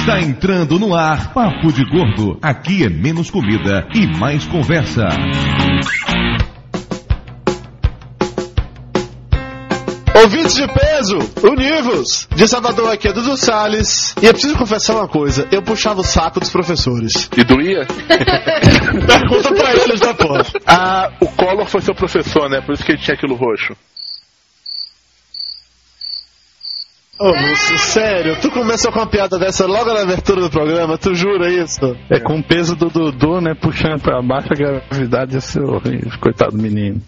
Está entrando no ar Papo de Gordo. Aqui é menos comida e mais conversa. Ouvintes de peso, univos! De Salvador aqui é Dudu Salles. E eu preciso confessar uma coisa: eu puxava o saco dos professores. E doía? Pergunta pra eles depois. Ah, o Collor foi seu professor, né? Por isso que ele tinha aquilo roxo. Ô, Lúcio, sério, tu começou com uma piada dessa logo na abertura do programa, tu jura isso? É com o peso do Dudu, né? Puxando pra baixo a gravidade ia ser horrível. Coitado do menino.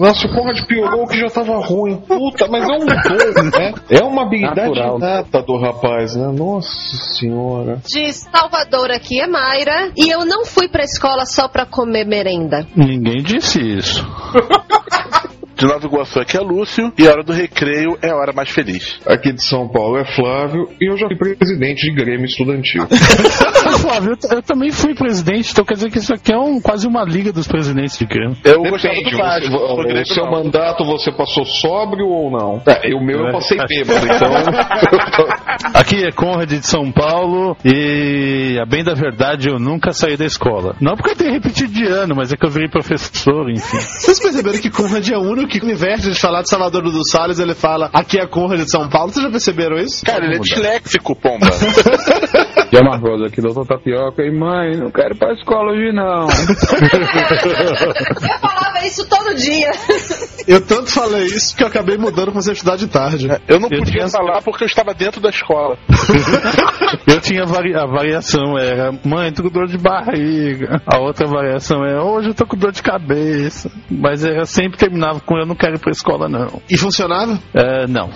Nossa, o Conrad piorou o que já tava ruim. Puta, mas é um dom, né? É uma habilidade Natural. nata do rapaz, né? Nossa senhora. De Salvador aqui é Mayra e eu não fui pra escola só pra comer merenda. Ninguém disse isso. De Nova Iguaçu aqui é Lúcio e a hora do recreio é a hora mais feliz. Aqui de São Paulo é Flávio e eu já fui presidente de Grêmio Estudantil. Flávio, eu, eu também fui presidente, então quer dizer que isso aqui é um, quase uma liga dos presidentes de Grêmio. Eu gostava Depende, do você- do o, Grêmio seu não. mandato você passou sóbrio ou não? É, o meu eu passei bêbado, então. Aqui é Conrad de São Paulo e, a bem da verdade, eu nunca saí da escola. Não porque eu tenha repetido de ano, mas é que eu virei professor, enfim. Vocês perceberam que Conrad é o único que, ao invés de falar de Salvador do Salles, ele fala aqui é Conrad de São Paulo? Vocês já perceberam isso? Cara, ele é disléxico, pomba. E a Margosa aqui, doutor Tapioca, e mãe, não quero ir pra escola hoje não. Eu falava isso todo dia. Eu tanto falei isso que eu acabei mudando pra você estudar de tarde. Eu não Eu podia tinha- falar porque eu estava dentro da escola. Eu tinha vari- a variação era, mãe, tô com dor de barriga. A outra variação é, hoje eu tô com dor de cabeça. Mas era sempre terminava com eu não quero ir pra escola, não. E funcionava? É, não.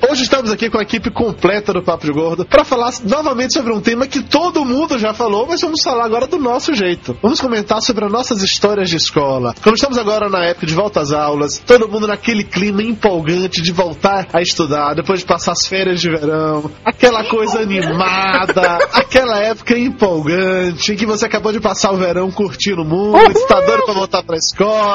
É, hoje estamos aqui com a equipe completa do Papo de Gordo para falar novamente sobre um tema que todo mundo já falou, mas vamos falar agora do nosso jeito. Vamos comentar sobre as nossas histórias de escola. Como estamos agora na época de volta às aulas, todo mundo naquele clima empolgante de voltar a estudar depois de passar as férias de verão, aquela coisa animada, aquela época empolgante em que você acabou de passar o verão curtindo muito, está doido para voltar para a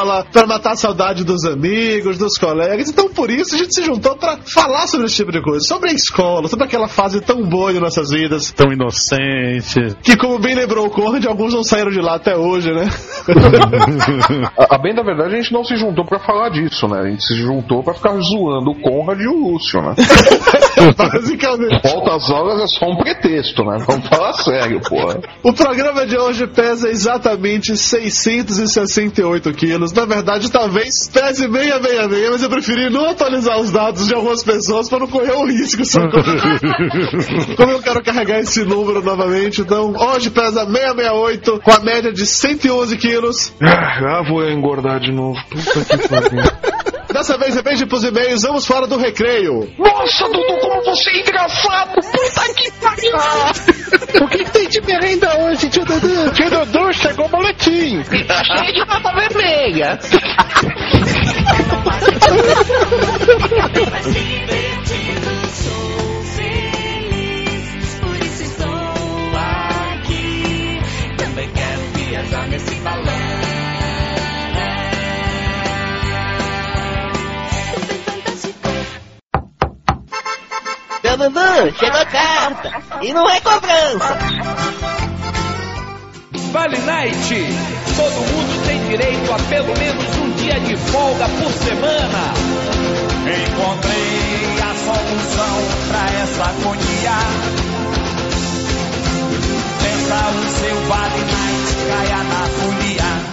escola, para matar a saudade dos amigos, dos colegas. Então, por isso, a gente se juntou para falar sobre esse tipo de coisa, sobre a escola, sobre aquela fase tão boa de nossas vidas. Tão inocente. Que, como bem lembrou o Conrad, alguns não saíram de lá até hoje, né? A, a bem da verdade, a gente não se juntou pra falar disso, né? A gente se juntou pra ficar zoando o Conrad e o Lúcio, né? Basicamente. Volta às aulas é só um pretexto, né? Vamos falar sério, porra. O programa de hoje pesa exatamente 668 quilos. Na verdade, talvez pese 666, mas eu preferi não atualizar os dados de algumas pessoas para não correr o risco. Como eu quero carregar esse número novamente, então hoje pesa 668 com a média de 111 quilos. Ah, vou engordar de novo. Puta que pariu. Dessa vez, de ir pros e-mails, vamos fora do recreio. Nossa, Dudu, como você é engraçado! Puta que pariu! O que, que tem de merenda hoje, tio Dudu? Tio Dudu, chegou o boletim. Cheio de nota vermelha. Por Dudu, chegou a carta. E não é cobrança. Vale Night! Todo mundo tem direito a pelo menos um dia de folga por semana. Encontrei a solução pra essa agonia. Peça o seu Vale Night, caia na folia.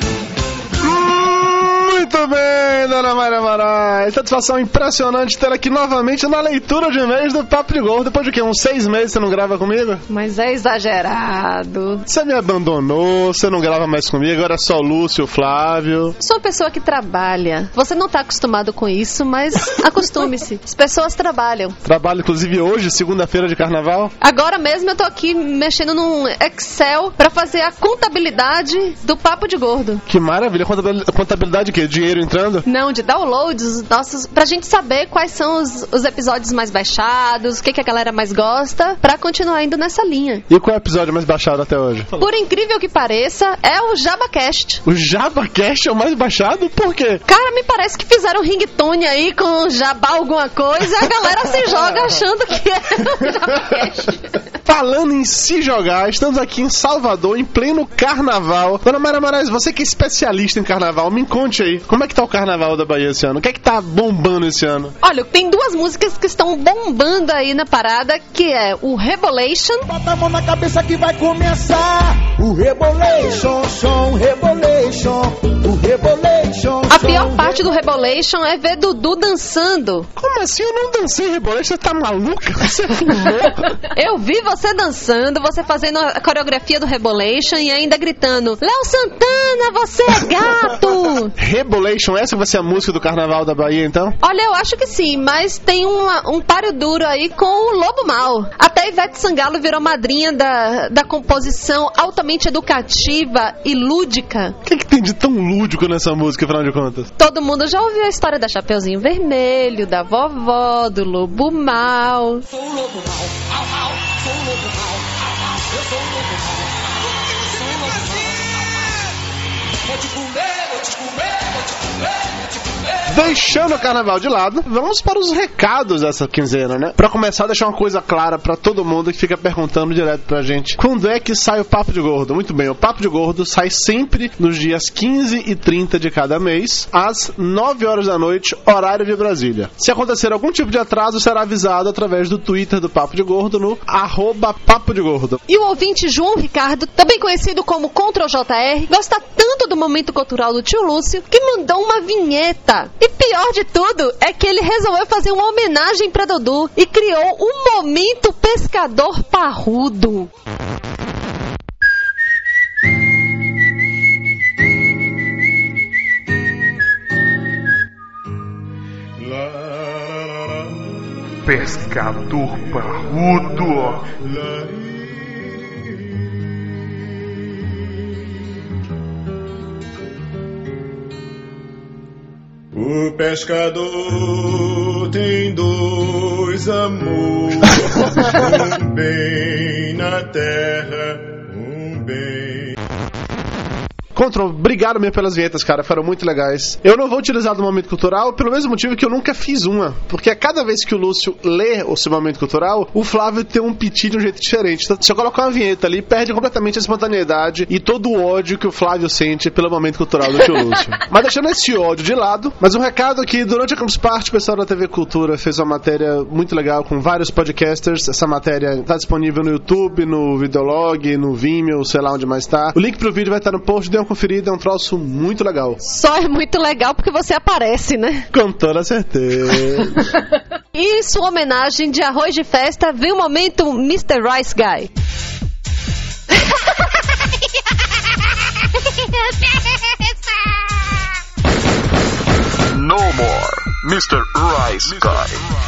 Muito bem, dona Maria Moraes. Satisfação impressionante tê-la aqui novamente na leitura de e-mails do Papo de Gordo. Depois de quê? Uns seis meses você não grava comigo? Mas é exagerado. Você me abandonou, você não grava mais comigo, agora é só o Lúcio, o Flávio. Sou uma pessoa que trabalha. Você não tá acostumado com isso, mas acostume-se. As pessoas trabalham. Trabalho, inclusive, hoje, segunda-feira de carnaval. Agora mesmo eu tô aqui mexendo num Excel pra fazer a contabilidade do papo de gordo. Que maravilha. Contabil- Contabilidade o quê? Dinheiro entrando? Não, de downloads os nossos, pra gente saber quais são os, os episódios mais baixados, o que, que a galera mais gosta, pra continuar indo nessa linha. E qual é o episódio mais baixado até hoje? Por incrível que pareça, é o JabaCast. O JabaCast é o mais baixado? Por quê? Cara, me parece que fizeram ringtone aí com Jabá alguma coisa, a galera se joga achando que é o JabaCast. Falando em se jogar, estamos aqui em Salvador, em pleno carnaval. Dona Mara Moraes, você que é especialista em carnaval, me conte aí, como é que tá o carnaval da Bahia esse ano? O que é que tá bombando esse ano? Olha, tem duas músicas que estão bombando aí na parada, que é o Rebolation. Bota a mão na cabeça que vai começar o Rebolation, som, Rebolation, o Rebolation. A pior parte do Rebolation é ver Dudu dançando. Como assim? Eu não dancei Rebolation? Você tá maluca? Você fumou? Eu vi você dançando, você fazendo a coreografia do Rebolation e ainda gritando: Léo Santana, você é gato! Rebolation, essa vai ser a música do carnaval da Bahia, então? Olha, eu acho que sim, mas tem uma- um páreo duro aí com o Lobo Mal. Até Ivete Sangalo virou madrinha da, da composição altamente educativa e lúdica. O que, que tem de tão lúdico nessa música, afinal de contas? Todo mundo já ouviu a história da Chapeuzinho Vermelho, da vovó, do Lobo Mal. Sou o lobo mal, au, au, sou o lobo mal, au, au, eu sou o lobo mal, sou o lobo mal. Vou te comer, vou te comer, vou Deixando o carnaval de lado, vamos para os recados dessa quinzena, né? Pra começar, deixar uma coisa clara pra todo mundo que fica perguntando direto pra gente: quando é que sai o Papo de Gordo? Muito bem, o Papo de Gordo sai sempre nos dias 15 e 30 de cada mês, às 9 horas da noite, horário de Brasília. Se acontecer algum tipo de atraso, será avisado através do Twitter do Papo de Gordo no arroba Papo de Gordo. E o ouvinte João Ricardo, também conhecido como Ctrl JR, gosta tanto do momento cultural do tio Lúcio que mandou uma vinheta. E pior de tudo é que ele resolveu fazer uma homenagem pra Dudu e criou o Momento Pescador Parrudo. Pescador parrudo. O pescador tem dois amores, um bem na terra, um bem. Control, obrigado mesmo pelas vinhetas, cara, foram muito legais. Eu não vou utilizar do momento cultural pelo mesmo motivo que eu nunca fiz uma, porque a cada vez que o Lúcio lê o seu momento cultural, o Flávio tem um piti de um jeito diferente. Então, se eu colocar uma vinheta ali, perde completamente a espontaneidade e todo o ódio que o Flávio sente pelo momento cultural do tio Lúcio. mas deixando esse ódio de lado, mas um recado que durante a Campus Party, o pessoal da TV Cultura fez uma matéria muito legal com vários podcasters. Essa matéria está disponível no YouTube, no Videolog, no Vimeo, sei lá onde mais tá. O link pro vídeo vai estar no post, dê uma conferida, é um troço muito legal. Só é muito legal porque você aparece, né? Com toda certeza. E sua homenagem de arroz de festa veio o momento Mr. Rice Guy. No more, Mr. Rice Guy.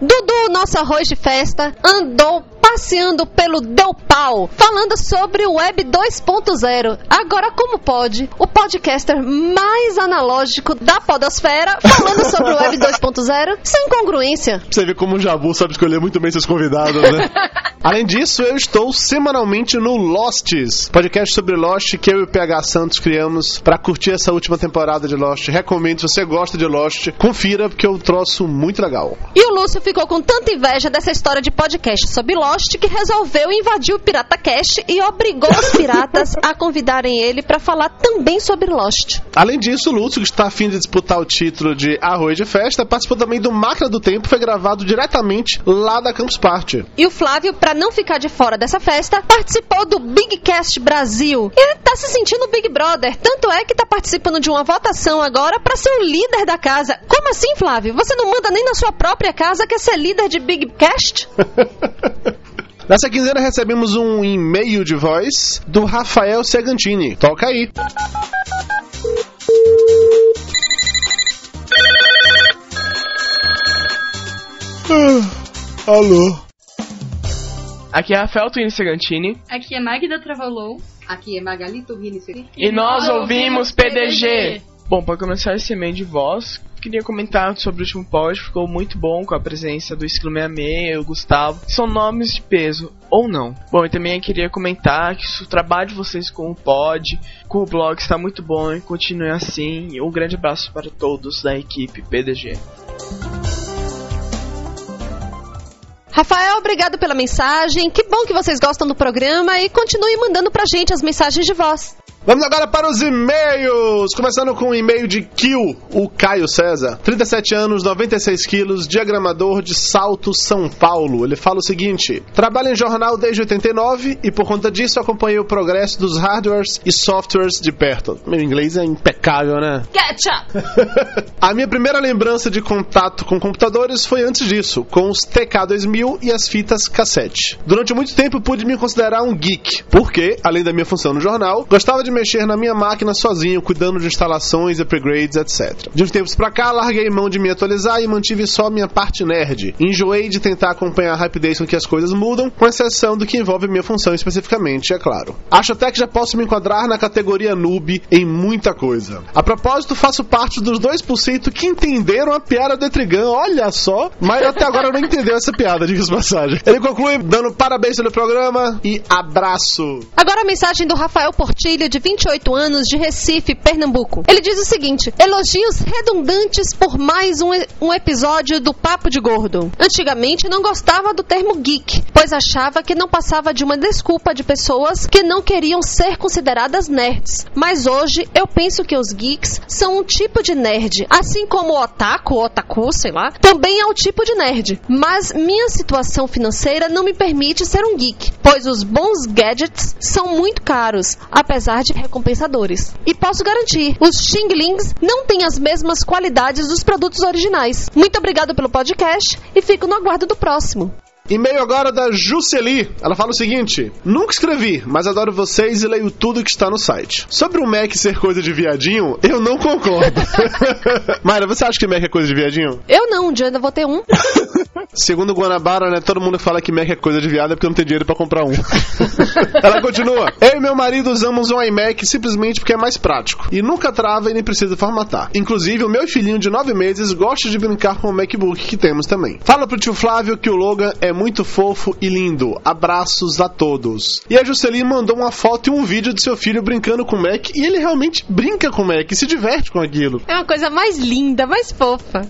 Dudu, nosso arroz de festa, andou passeando pelo Deu Pau, falando sobre o Web 2.0. Agora, como pode o podcaster mais analógico da podosfera falando sobre o Web 2.0 sem congruência? Você vê como o Jabu sabe escolher muito bem seus convidados, né? Além disso, eu estou semanalmente no Losts, podcast sobre Lost que eu e o PH Santos criamos para curtir essa última temporada de Lost. Recomendo, se você gosta de Lost, confira porque é um troço muito legal. E o Lúcio ficou com tanta inveja dessa história de podcast sobre Lost que resolveu invadir o Pirata Cast e obrigou os piratas a convidarem ele para falar também sobre Lost. Além disso, o Lúcio, que está afim de disputar o título de Arroz de Festa, participou também do Máquina do Tempo, foi gravado diretamente lá da Campus Party. E o Flávio, para não ficar de fora dessa festa, participou do Big Cast Brasil. E ele tá se sentindo Big Brother, tanto é que tá participando de uma votação agora para ser o líder da casa. Como assim, Flávio? Você não manda nem na sua própria casa quer ser líder de Big Cast? Nessa quinzena recebemos um e-mail de voz do Rafael Segantini. Toca aí. Alô. Aqui é Rafael Twini Segantini. Aqui é Magda Travolou. Aqui é Magali Turrini E nós ouvimos PDG. Bom, para começar esse e-mail de voz, queria comentar sobre o último pod, ficou muito bom com a presença do Esquilo 66 e o Gustavo. São nomes de peso, ou não. Bom, e também queria comentar que o trabalho de vocês com o pod, com o blog está muito bom e continue assim. Um grande abraço para todos da equipe PDG. Rafael, obrigado pela mensagem. Que bom que vocês gostam do programa e continue mandando pra gente as mensagens de voz. Vamos agora para os e-mails. Começando com o e-mail de Kill, o Caio César. 37 anos, 96 quilos, diagramador de Salto, São Paulo. Ele fala o seguinte: Trabalho em jornal desde 89 e por conta disso acompanhei o progresso dos hardwares e softwares de perto. Meu inglês é impecável, né? Ketchup! A minha primeira lembrança de contato com computadores foi antes disso, com os TK2000 e as fitas cassete. Durante muito tempo pude me considerar um geek, porque, além da minha função no jornal, gostava de mexer na minha máquina sozinho, cuidando de instalações, upgrades, etc. De uns tempos pra cá, larguei mão de me atualizar e mantive só minha parte nerd. Enjoei de tentar acompanhar a rapidez com que as coisas mudam, com exceção do que envolve minha função especificamente, é claro. Acho até que já posso me enquadrar na categoria noob em muita coisa. A propósito, faço parte dos 2% que entenderam a piada do Etrigan, olha só, mas até agora não entendeu essa piada, diga-se passagem. Ele conclui dando parabéns pelo programa e abraço. Agora a mensagem do Rafael Portilho, de 28 anos, de Recife, Pernambuco. Ele diz o seguinte: elogios redundantes por mais um, um episódio do Papo de Gordo. Antigamente não gostava do termo geek, pois achava que não passava de uma desculpa de pessoas que não queriam ser consideradas nerds. Mas hoje eu penso que os geeks são um tipo de nerd, assim como o otaku, otaku, sei lá, também é um tipo de nerd. Mas minha situação financeira não me permite ser um geek, pois os bons gadgets são muito caros, apesar de recompensadores. E posso garantir, os Xinglings não têm as mesmas qualidades dos produtos originais. Muito obrigado pelo podcast e fico no aguardo do próximo. E-mail agora da Juceli. Ela fala o seguinte: Nunca escrevi, mas adoro vocês e leio tudo que está no site. Sobre o Mac ser coisa de viadinho, eu não concordo. Mayra, você acha que Mac é coisa de viadinho? Eu não, um dia ainda vou ter um. Segundo Guanabara, né, todo mundo fala que Mac é coisa de viado é porque não tem dinheiro pra comprar um. Ela continua. Eu e meu marido usamos um iMac simplesmente porque é mais prático. E nunca trava e nem precisa formatar. Inclusive, o meu filhinho de 9 meses gosta de brincar com o MacBook que temos também. Fala pro tio Flávio que o Logan é muito fofo e lindo. Abraços a todos. E a Juscelin mandou uma foto e um vídeo de seu filho brincando com o Mac e ele realmente brinca com o Mac e se diverte com aquilo. É uma coisa mais linda, mais fofa.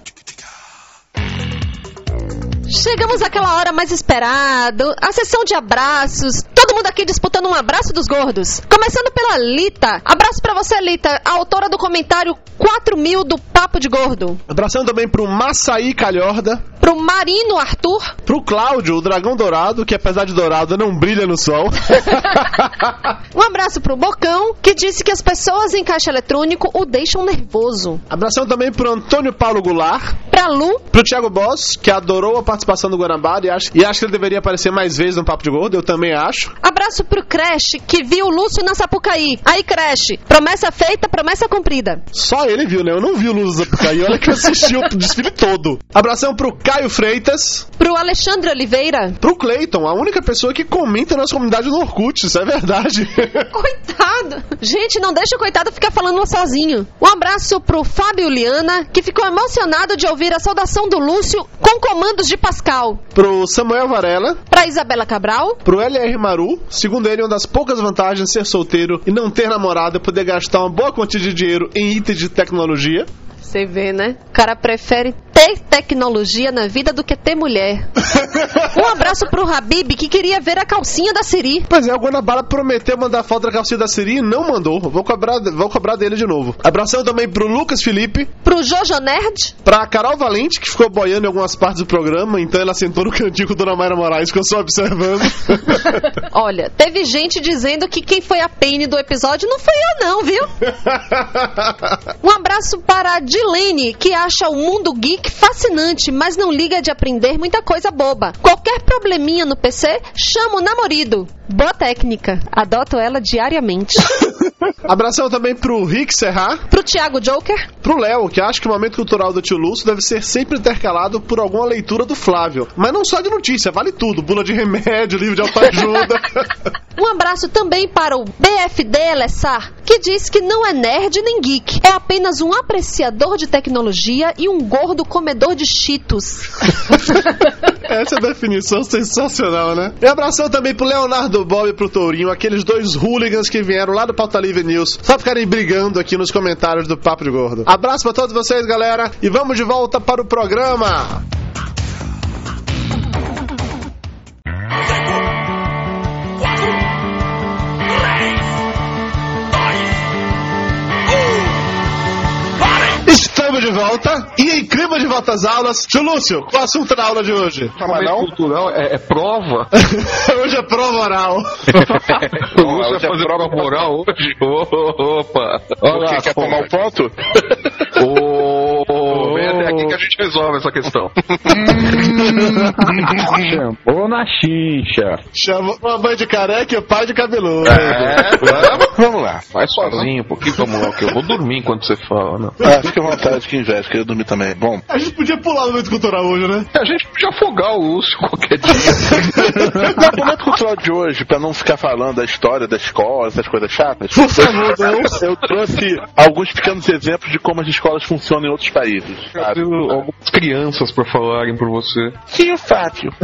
Chegamos àquela hora mais esperada, a sessão de abraços. Todo mundo aqui disputando um abraço dos gordos. Começando pela Lita. Abraço pra você, Lita, a autora do comentário 4000 do Papo de Gordo. Abraçando também pro Massaí Calhorda. Pro Marino Arthur. Pro Cláudio, o dragão dourado, que apesar de dourado não brilha no sol. Um abraço pro Bocão, que disse que as pessoas em caixa eletrônico o deixam nervoso. Abração também pro Antônio Paulo Goulart. Pra Lu. Pro Thiago Boss, que adorou a participação do Guanabara e acha, e acha que ele deveria aparecer mais vezes no Papo de Gordo, eu também acho. Abraço pro Crash, que viu o Lúcio na Sapucaí. Aí, Crash, promessa feita, promessa cumprida. Só ele viu, né? Eu não vi o Luz Zapucaí, olha que eu assisti o desfile todo. Abração pro Caio Freitas. Pro Alexandre Oliveira. Pro Cleiton, a única pessoa que comenta na nossa comunidade no Orkut, isso é verdade. Coitado. Gente, não deixa o coitado ficar falando sozinho. Um abraço pro Fábio Liana, que ficou emocionado de ouvir a saudação do Lúcio com comandos de Pascal. pro Samuel Varela. Pra Isabela Cabral. Pro LR Maru, segundo ele, uma das poucas vantagens de ser solteiro e não ter namorada é poder gastar uma boa quantia de dinheiro em itens de tecnologia. Você vê, né? O cara prefere ter tecnologia na vida do que ter mulher. um abraço pro Habib, que queria ver a calcinha da Siri. Pois é, o Guanabara prometeu mandar foto da calcinha da Siri e não mandou. Vou cobrar, vou cobrar dele de novo. Abração também pro Lucas Felipe. Pro Jojo Nerd. Pra Carol Valente, que ficou boiando em algumas partes do programa, então ela sentou no cantinho com a Dona Mayra Moraes, ficou só observando. Olha, teve gente dizendo que quem foi a Penny do episódio não foi eu não, viu? Um abraço para a Dilene, que acha o mundo geek fascinante, mas não liga de aprender muita coisa boba. Qualquer probleminha no PC, chama o namorido. Boa técnica. Adoto ela diariamente. Abração também pro Rick Serra. Pro Thiago Joker. Pro Léo, que acha que o momento cultural do tio Lúcio deve ser sempre intercalado por alguma leitura do Flávio. Mas não só de notícia, vale tudo. Bula de remédio, livro de autoajuda. Um abraço também para o BFD Elessar, que diz que não é nerd nem geek, é apenas um apreciador de tecnologia e um gordo comedor de cheetos. Essa é a definição sensacional, né? E abração também pro Leonardo Bob e pro Tourinho, aqueles dois hooligans que vieram lá do Pauta Livre News, só ficarem brigando aqui nos comentários do Papo de Gordo. Abraço pra todos vocês, galera, e vamos de volta para o programa. De volta e em clima de volta às aulas. Tio Lúcio, qual é o assunto da aula de hoje? Momento cultural é, é prova? hoje é prova oral. o Lúcio vai fazer prova oral hoje? Opa! Olha lá, quer tomar o ponto? Ô, vem até aqui que a gente resolve essa questão. Shampoo na xixa. Chama uma mãe de careca e o pai de cabeludo. É, vamos, vamos lá. Vai sozinho um pouquinho, vamos lá, que eu vou dormir enquanto você fala, né? Ah, fica à vontade, que inveja, queria dormir também. Bom, A gente podia pular no momento cultural hoje, né? A gente podia afogar o Lúcio qualquer dia. no momento cultural de hoje, pra não ficar falando da história da escola, essas coisas chatas, Por favor, não. eu trouxe alguns pequenos exemplos de como as escolas funcionam em outros países. sabe? Algumas crianças pra falarem por você. Sim, o Fábio.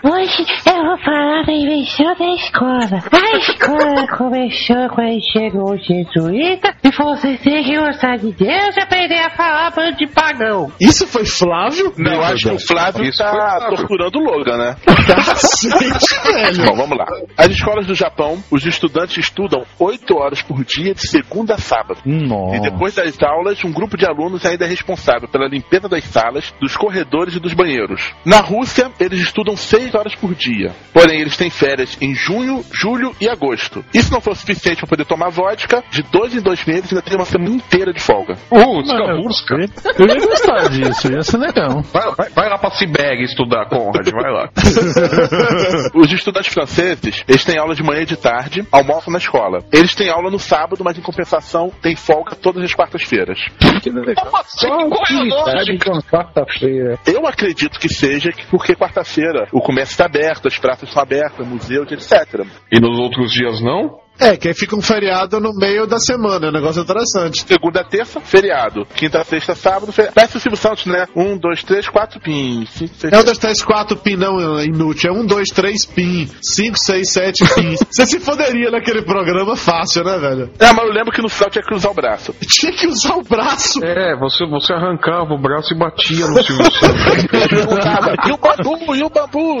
Hoje eu vou falar da invenção da escola. A escola começou quando chegou o jesuíta e você tem que gostar de Deus e aprender a falar bando de pagão. Isso foi Flávio? Não, eu acho que o Flávio Isso tá Flávio. torturando o Logan, né? Cacete, velho. Bom, vamos lá. As escolas do Japão, os estudantes estudam 8 horas por dia, de segunda a sábado. Nossa. E depois das aulas, um grupo de alunos ainda é responsável pela limpeza das salas, dos corredores e dos banheiros. Na Rússia, eles estudam 6 horas por dia. Porém, eles têm férias em junho, julho e agosto. E se não for suficiente para poder tomar vodka, de dois em dois meses ainda tem uma semana inteira de folga. Uh, Skaburska. Eu ia gostar disso, ia ser legal. Vai, vai, vai lá pra Sibéria estudar, Conrad, vai lá. Os estudantes franceses, eles têm aula de manhã e de tarde, almoçam na escola. Eles têm aula no sábado, mas em compensação têm folga todas as quartas-feiras. Que legal. Qual é a uma quarta-feira. Eu acredito que seja que porque quarta-feira o comércio está aberto, as praças estão abertas, museus, etc. E nos outros dias não? É, que aí fica um feriado no meio da semana, é um negócio interessante. Segunda, terça, feriado. Quinta, sexta, sábado, feriado. Parece o Silvio Santos, né? Um, dois, três, quatro pins. Cinco, seis, É um, dois, três, quatro pin, não, é inútil. É um, dois, três pin. Cinco, seis, sete pins. Você se foderia naquele programa fácil, né, velho? É, mas eu lembro que no final tinha que cruzar o braço. Tinha que usar o braço. É, você, você arrancava o braço e batia no Silvio Santos. E o bambu, e o bambu?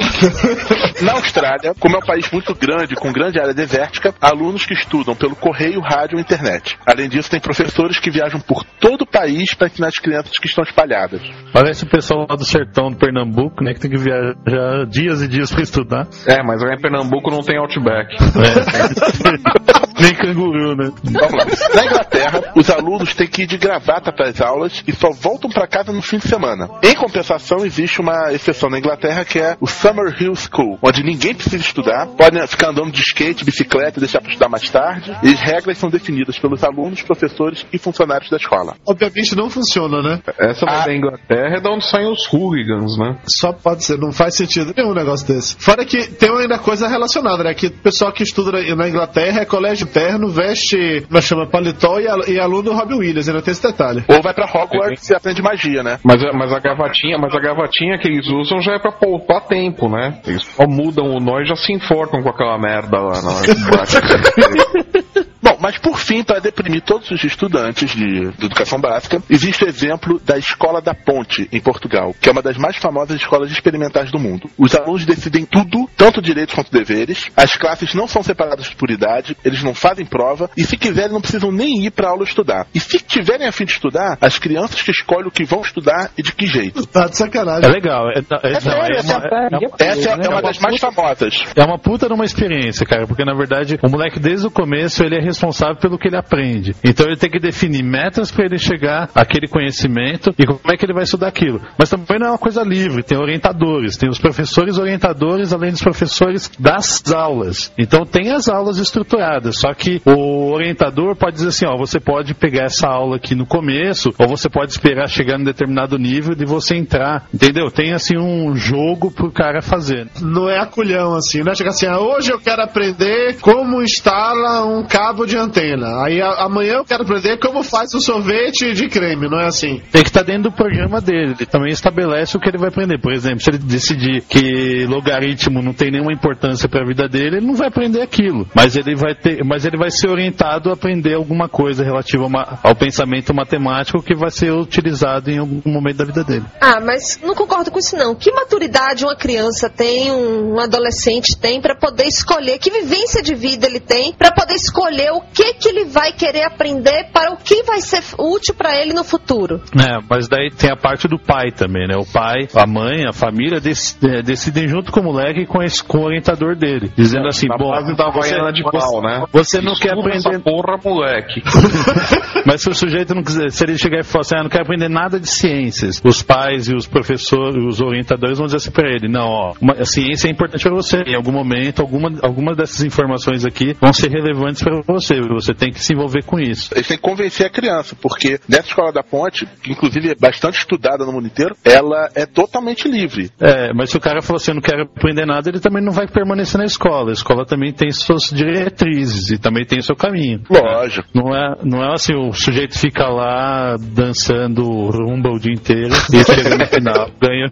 Na Austrália, como é um país muito grande, com grande área desértica, há alunos que estudam pelo correio, rádio e internet. Além disso, tem professores que viajam por todo o país para ensinar as crianças que estão espalhadas. Parece o pessoal lá do sertão do Pernambuco, né? Que tem que viajar dias e dias pra estudar. É, mas lá em Pernambuco não tem Outback. Nem canguru, né? Vamos lá. Na Inglaterra, os alunos têm que ir de gravata para as aulas e só voltam para casa no fim de semana. Em compensação, existe uma exceção na Inglaterra que é o Summer Hill School, onde ninguém precisa estudar, podem ficar andando de skate, bicicleta e deixar para estudar mais tarde. E as regras são definidas pelos alunos, professores e funcionários da escola. Obviamente não funciona, né? Essa da Inglaterra é da onde saem os hooligans, né? Só pode ser, não faz sentido nenhum negócio desse. Fora que tem ainda coisa relacionada, né? Que o pessoal que estuda na- na Inglaterra é colégio interno, veste, que chama, paletó e, e aluno Robbie Williams, ainda tem esse detalhe. Ou vai para Hogwarts e aprende magia, né? Mas, a- mas a gravatinha, mas a gravatinha que eles usam já é pra poupar tempo, né? Eles só mudam o nó e já se enforcam com aquela merda lá na mas por fim, para deprimir todos os estudantes de, de educação básica, existe o exemplo da Escola da Ponte, em Portugal, que é uma das mais famosas escolas experimentais do mundo. Os alunos decidem tudo, tanto direitos quanto deveres, as classes não são separadas por idade, eles não fazem prova, e se quiserem não precisam nem ir para aula estudar. E se tiverem a fim de estudar, as crianças que escolhem o que vão estudar e de que jeito. Tá de sacanagem. É legal. É, é, É sério, é essa, uma, é- essa é, uma das mais famosas. é uma puta numa experiência, cara, porque na verdade o moleque desde o começo ele é responsável responsável pelo que ele aprende. Então ele tem que definir metas para ele chegar àquele conhecimento e como é que ele vai estudar aquilo. Mas também não é uma coisa livre, tem orientadores, tem os professores orientadores, além dos professores das aulas. Então tem as aulas estruturadas, só que o orientador pode dizer assim, ó, você pode pegar essa aula aqui no começo, ou você pode esperar chegar em determinado nível de você entrar, entendeu? Tem assim um jogo pro cara fazer. Não é aculhão assim, não é chegar assim, ah, hoje eu quero aprender como instala um cabo de antena. Aí a- amanhã eu quero aprender como faz um sorvete de creme, não é assim. Tem que estar dentro do programa dele. Ele também estabelece o que ele vai aprender. Por exemplo, se ele decidir que logaritmo não tem nenhuma importância para a vida dele, ele não vai aprender aquilo. Mas ele vai ter, mas ele vai ser orientado a aprender alguma coisa relativa ao, ma- ao pensamento matemático que vai ser utilizado em algum momento da vida dele. Ah, mas não concordo com isso não. Que maturidade uma criança tem, um, um adolescente tem pra poder escolher, que vivência de vida ele tem pra poder escolher o que que ele vai querer aprender para o que vai ser útil pra ele no futuro. É, mas daí tem a parte do pai também, né? O pai, a mãe, a família dec- eh, decidem junto com o moleque e com, esse, com o orientador dele, dizendo assim, Na bom, Havaiana de pau, né? Você não quer aprender essa porra, moleque. Mas se o sujeito não quiser, se ele chegar e falar assim, ah, não quero aprender nada de ciências, os pais e os professores, os orientadores vão dizer assim pra ele, não, ó, uma- a ciência é importante pra você. Em algum momento, alguma, alguma dessas informações aqui vão ser relevantes pra você. Você tem que se envolver com isso. Eles têm que convencer a criança, porque nessa escola da ponte, que inclusive é bastante estudada no mundo inteiro, ela é totalmente livre. É, mas se o cara falou assim, eu não quero aprender nada, ele também não vai permanecer na escola. A escola também tem suas diretrizes e também tem o seu caminho. Lógico. Não é, não é assim, o sujeito fica lá dançando rumba o dia inteiro e chega no final, ganha.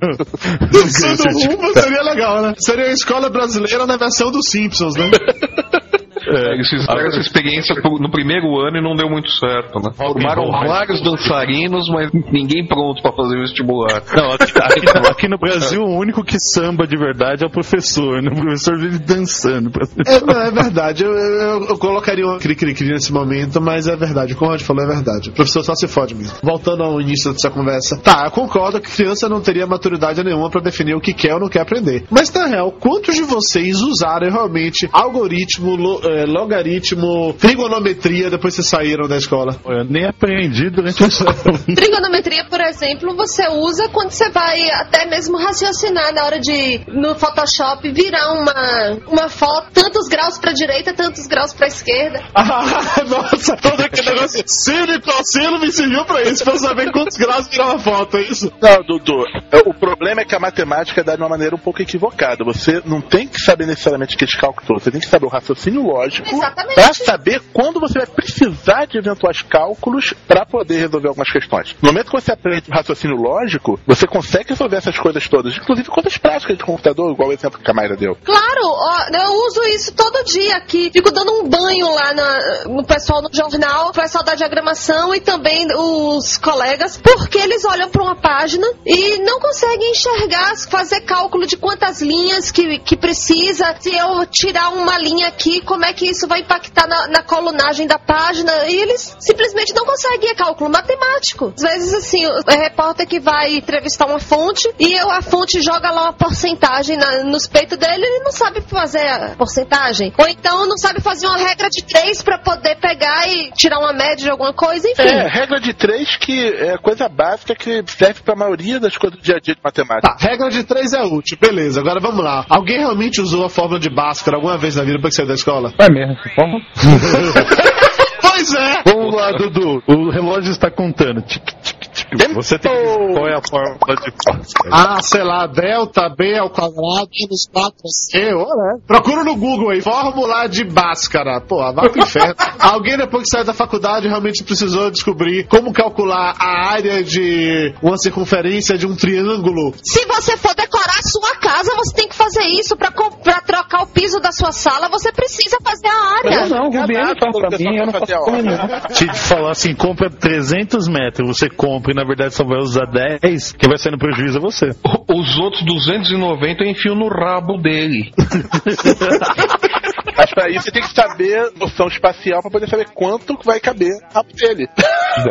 Dançando rumba seria legal, né? Seria a escola brasileira na versão dos Simpsons, né? Eles fizeram essa experiência no primeiro ano e não deu muito certo, né? Formaram vários dançarinos, mas ninguém pronto pra fazer o vestibular. Não, aqui, aqui- aqui no Brasil o único que samba de verdade é o professor, né? O professor vive dançando. É, não, é verdade. Eu, eu- eu colocaria um cri-cri-cri nesse momento, mas é verdade. Como a gente falou, é verdade. O professor só se fode mesmo. Voltando ao início dessa conversa. Tá, eu concordo que criança não teria maturidade nenhuma pra definir o que quer ou não quer aprender. Mas, na real, quantos de vocês usaram realmente algoritmo, eh, logaritmo, trigonometria depois que saíram da escola? Eu nem aprendi durante o Trigonometria, por exemplo, você usa quando você vai até mesmo raciocinar na hora de, no Photoshop, virar uma, uma foto, tantos graus pra direita, tantos graus pra esquerda. Ah, nossa, todo aquele negócio. Sino e cossino me serviu pra isso, pra saber quantos graus virar uma foto, é isso? Não, Dudu, é, o problema é que a matemática é dada de uma maneira um pouco equivocada. Você não tem que saber necessariamente aqueles cálculos todos, você tem que saber o raciocínio lógico Exatamente. para saber quando você vai precisar de eventuais cálculos para poder resolver algumas questões. No momento que você aprende raciocínio lógico, você consegue resolver essas coisas todas, inclusive coisas práticas de computador, igual o exemplo que a Mayra deu. Claro, ó, eu uso isso todo dia aqui. Fico dando um banho lá na- no pessoal no jornal, o pessoal da diagramação e também os colegas, porque eles olham para uma página e não conseguem enxergar, fazer cálculo de quantas linhas que, que precisa. Se eu tirar uma linha aqui, como é que isso vai impactar na, na colunagem da página? E eles simplesmente não conseguem. É cálculo matemático. Às vezes, assim, o repórter que vai entrevistar uma fonte e eu- a fonte joga lá uma porcentagem na- nos peitos dele, ele não sabe fazer a porcentagem. Ou então não sabe fazer uma regra de três pra poder pegar e tirar uma média de alguma coisa, enfim. É, regra de três que é coisa básica que serve para a maioria das coisas do dia a dia de matemática. Tá, regra de três é útil, beleza. Agora vamos lá. Alguém realmente usou a fórmula de Bhaskara alguma vez na vida pra que saiu da escola? É mesmo, essa forma? Pois é! Vamos lá, Dudu. O relógio está contando. Tic, tic, Você tem que dizer qual é a fórmula de. Ah, sei lá, delta B ao quadrado menos 4C, olha. Procura no Google aí, fórmula de Bhaskara. Pô, vai pro inferno. Alguém depois que saiu da faculdade realmente precisou descobrir como calcular a área de uma circunferência de um triângulo. Se você for decorar a sua casa, você tem que fazer isso. Pra, pra trocar o piso da sua sala, você precisa fazer a área. Eu não, o Rubiano faz pra mim, eu não faço te falar assim, compra 300 metros, você compra e na verdade só vai usar 10, quem vai sair no prejuízo é você. Os outros 290 eu enfio no rabo dele. Mas para isso você tem que saber noção espacial para poder saber quanto vai caber a dele.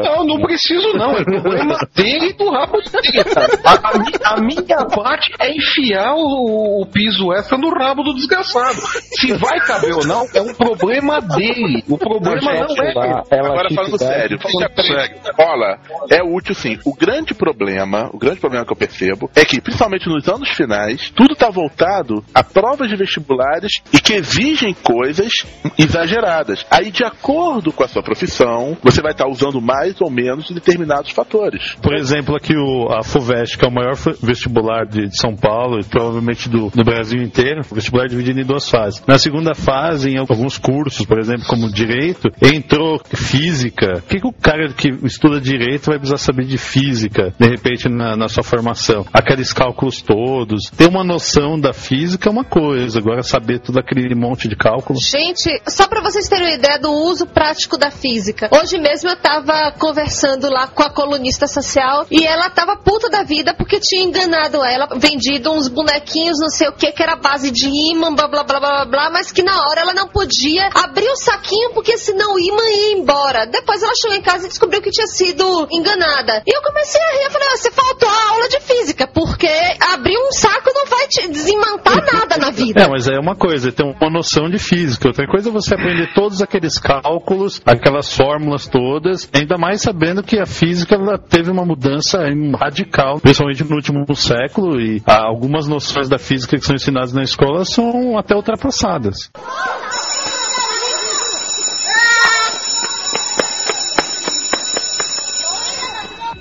Não, não preciso não. É problema dele e do rabo dele, cara. A, a mi- a minha parte é enfiar o, o piso extra no rabo do desgraçado. Se vai caber ou não, é um problema dele. O problema não é dele. Agora falando sério, falando sério, escola é útil sim. O grande problema, o grande problema que eu percebo é que, principalmente nos anos finais, tudo está voltado a provas de vestibulares e que exigem coisas exageradas. Aí, de acordo com a sua profissão, você vai estar usando mais ou menos determinados fatores. Por exemplo, aqui o, a FUVEST, que é o maior vestibular de, de São Paulo e provavelmente do, do Brasil inteiro, o vestibular é dividido em duas fases. Na segunda fase, em alguns cursos, por exemplo, como Direito, entrou Física. O que, que o cara que estuda Direito vai precisar saber de Física, de repente, na, na sua formação? Aqueles cálculos todos. Ter uma noção da Física é uma coisa, agora saber todo aquele monte de cálculo. Gente, só pra vocês terem uma ideia do uso prático da física. Hoje mesmo eu tava conversando lá com a colunista social e ela tava puta da vida porque tinha enganado ela, vendido uns bonequinhos, não sei o que, que era base de imã, blá blá blá blá blá, mas que na hora ela não podia abrir o saquinho porque senão o imã ia embora. Depois ela chegou em casa e descobriu que tinha sido enganada. E eu comecei a rir, eu falei, ah, você faltou a aula de física, porque abrir um saco não vai te desemantar nada na vida. É, mas é uma coisa, ter uma noção de física. Outra coisa é você aprender todos aqueles cálculos, aquelas fórmulas todas, ainda mais sabendo que a física ela teve uma mudança radical, principalmente no último século, e algumas noções da física que são ensinadas na escola são até ultrapassadas.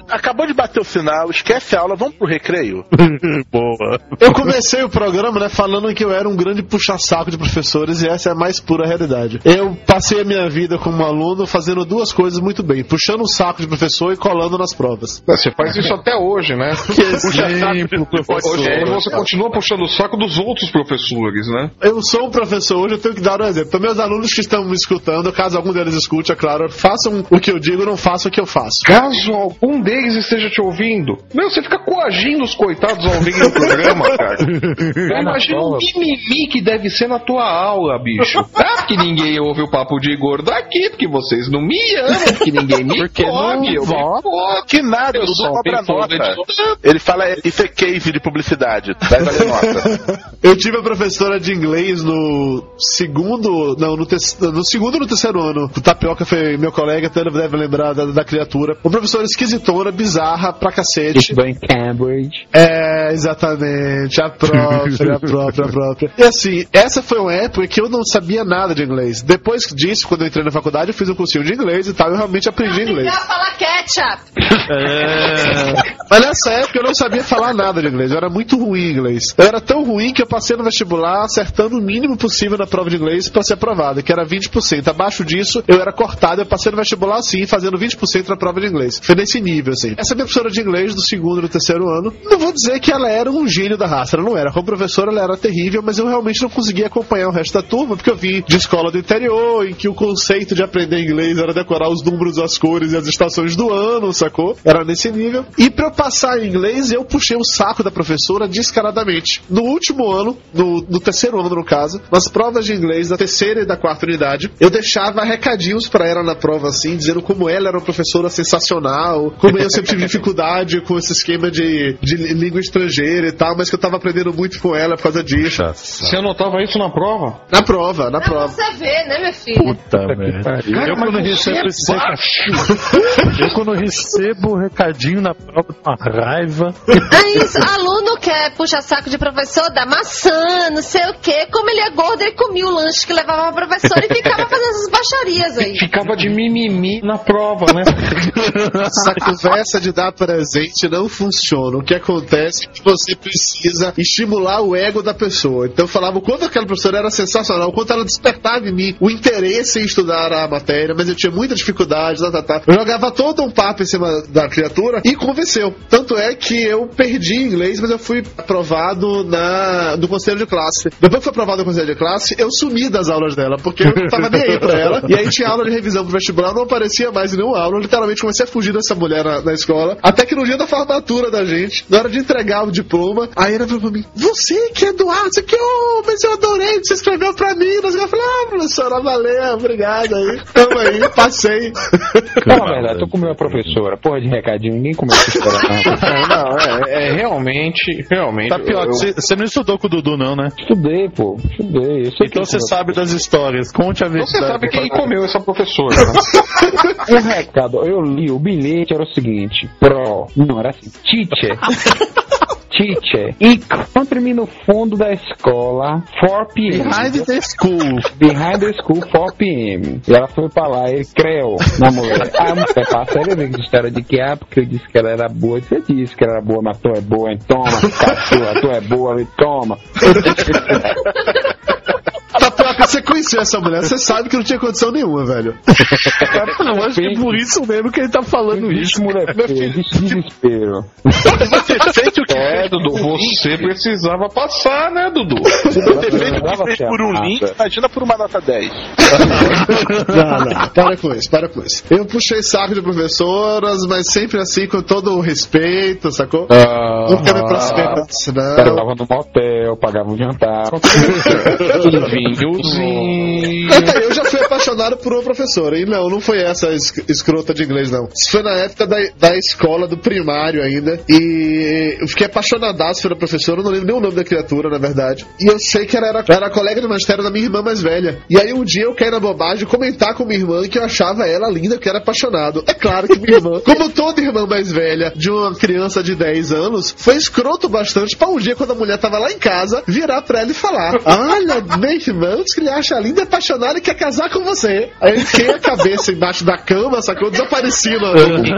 Acabou de bater o sinal, esquece a aula, vamos pro recreio. Boa. Eu comecei o programa, né, falando que eu era um grande puxa-saco de professores e essa é a mais pura realidade. Eu passei a minha vida como aluno fazendo duas coisas muito bem: puxando o saco de professor e colando nas provas. Você faz isso até hoje, né? Que exemplo, professor. Hoje você continua puxando o saco dos outros professores, né? Eu sou um professor hoje, eu tenho que dar um exemplo. Para meus alunos que estão me escutando, caso algum deles escute, é claro, façam o que eu digo, não façam o que eu faço. Caso algum deles esteja te ouvindo, meu, você fica coagindo os coitados a ouvirem o programa, cara. Eu imagino o mimimi que deve ser na tua aula, bicho. Ah, porque ninguém ouve o papo de gordo aqui, porque vocês não me amam, porque ninguém me Porque come, não eu fodo. Que nada, Eu só cobra nota. Ele fala, isso é case de publicidade, vai valer nota. Eu tive a professora de inglês no segundo. Não, no, te- no segundo ou no terceiro ano. O Tapioca foi meu colega, até ele deve lembrar da, da criatura. Uma professora esquisitona, bizarra pra cacete. Estudou em Cambridge. É, exatamente, a própria, a própria, a própria. E assim, essa foi uma época que eu não sabia nada de inglês. Depois disso, quando eu entrei na faculdade, eu fiz um cursinho de inglês e tal, eu realmente aprendi inglês. Pra falar ketchup. Mas nessa época eu não sabia falar nada de inglês, eu era muito ruim em inglês. Eu era tão ruim que eu passei no vestibular acertando o mínimo possível na prova de inglês para ser aprovado, que era 20%. Abaixo disso, eu era cortado, eu passei no vestibular assim, fazendo 20% na prova de inglês. Foi nesse nível, assim. Essa minha professora de inglês do segundo e do terceiro ano, não vou dizer que ela era um gênio da raça, ela não era. Como professora, ela era terrível, mas eu realmente não conseguia acompanhar o resto da turma, porque eu vim de escola do interior, em que o conceito de aprender inglês era decorar os números, as cores e as estações do ano, sacou? Era nesse nível. E pra eu passar em inglês, eu puxei o saco da professora descaradamente. No último ano, no, no terceiro ano no caso, nas provas de inglês da terceira e da quarta unidade, eu deixava recadinhos pra ela na prova assim, dizendo como ela era uma professora sensacional, como eu sempre tive dificuldade com esse esquema de, de língua estrangeira e tal, mas que eu tava aprendendo muito com ela por causa disso. Você anotava isso na prova? Na prova, na prova. Você vê, né, meu filho? Puta merda. Cara, Eu quando recebo é esse. Eu quando recebo o recadinho na prova, uma raiva. É isso, aluno quer puxar saco de professor, dá maçã, não sei o quê. Como ele é gordo, ele comia o lanche que levava a professora e ficava fazendo essas baixarias aí. Ficava de mimimi na prova, né? Essa de dar presente não funciona. O que acontece é que você precisa estimular o ego da pessoa. Então eu falava o quanto aquela professora era sensacional, o quanto ela despertava em mim o interesse em estudar a matéria, mas eu tinha muita dificuldade, tá, tá, tá. Eu jogava todo um papo em cima da criatura e convenceu. Tanto é que eu perdi inglês, mas eu fui aprovado na do conselho de classe. Depois que foi aprovado o conselho de classe, eu sumi das aulas dela, porque eu não tava nem aí pra ela. E aí tinha aula de revisão pro vestibular, não aparecia mais em nenhuma aula. Eu literalmente comecei a fugir dessa mulher na, na escola. Até que no dia da formatura da gente, na hora de entregar o diploma, aí ela falou pra mim: Você que é do ar, você que, ô, mas eu adorei que você escreveu pra mim. Eu falei: Ah, professora, valeu, obrigado aí. Tamo aí, passei. A verdade, tu comeu a professora. Porra de recadinho, ninguém comeu essa história. Não, não, é, é realmente, realmente. Tapioca, eu- você você não estudou com o Dudu, não, né? Estudei, pô. Estudei. Eu sei Então você sabe das histórias. Conte a vez. Você sabe quem comeu essa professora, né? O recado, eu li, o bilhete era o seguinte: Pro, não, era assim, teacher. Teacher, encontre-me no fundo da escola 4 p.m. Behind the school. Behind the school 4 p.m. E ela foi pra lá, ele creu na mulher. Ah, a mulher passa ele veio com história de que, ah, porque eu disse que ela era boa. Você disse que ela era boa, mas tu é boa, hein? Toma, cachorra, tu é boa, e toma. Tapioca, você conheceu essa mulher, você sabe que não tinha condição nenhuma, velho. Não, acho que é por isso mesmo que ele tá falando isso. desespero. Você sente o que É, Dudu, você precisava passar, né, Dudu? você fez o Precisava que fez por um link, imagina por uma nota 10. Não, não, para com isso, para com isso. Eu puxei saco de professoras, mas sempre assim, com todo o respeito, sacou? Ah, Não quero me aproximar disso, O cara não. tava no motel, pagava um jantar. Um Até eu já fui apaixonado por uma professora. E não, não foi essa es- escrota de inglês, não. Isso foi na época da, da escola, do primário ainda. E eu fiquei apaixonadaço pela professora. Eu não lembro nem o nome da criatura, na verdade. E eu sei que ela era, era colega de magistério da minha irmã mais velha. E aí um dia eu caí na bobagem comentar com minha irmã que eu achava ela linda, que era apaixonado. É claro que minha irmã, como toda irmã mais velha de uma criança de 10 anos, foi escroto bastante pra um dia, quando a mulher tava lá em casa, virar pra ela e falar: Olha, irmão, diz que ele acha linda, apaixonado e quer casar com você. Aí eu enfiei a cabeça embaixo da cama, sacou? Desapareci no.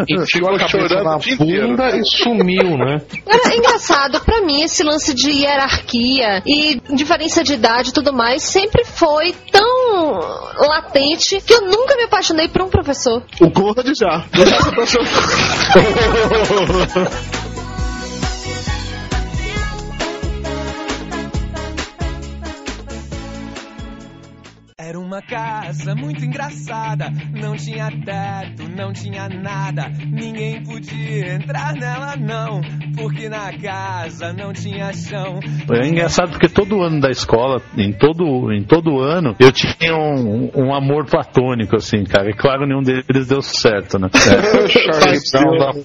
Enfiou a cabeça chorando na bunda e sumiu, né? Era engraçado, pra mim, esse lance de hierarquia e diferença de idade e tudo mais sempre foi tão latente que eu nunca me apaixonei por um professor. O Conrad já. Já se apaixonou. Uma casa muito engraçada, não tinha teto, não tinha nada, ninguém podia entrar nela não, porque na casa não tinha chão. É engraçado porque todo ano da escola, em todo, em todo ano, eu tinha um, um amor platônico, assim, cara. E claro, nenhum deles deu certo, né?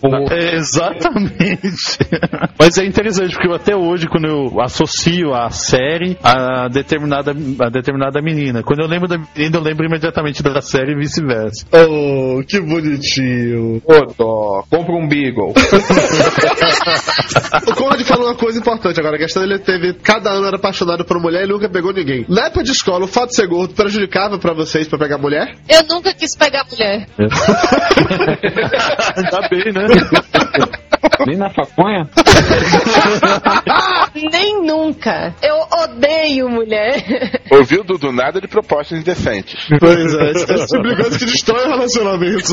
Porra. É, exatamente. Mas é interessante, porque eu, até hoje, quando eu associo a série a determinada, a determinada menina, quando eu lembro da eu lembro imediatamente da série e vice-versa. Oh, que bonitinho. Ô, dó, compra um Beagle. O Conrad falou uma coisa importante agora. A questão dele teve. Cada ano era apaixonado por mulher e nunca pegou ninguém. Na época de escola, o fato de ser gordo prejudicava pra vocês pra pegar mulher? Eu nunca quis pegar mulher. Ainda bem, né? Nem na faconha? Nem nunca. Eu odeio mulher. Ouviu, Dudu? Nada de propostas indecentes. Pois é, esse tipo coisa que destrói relacionamentos.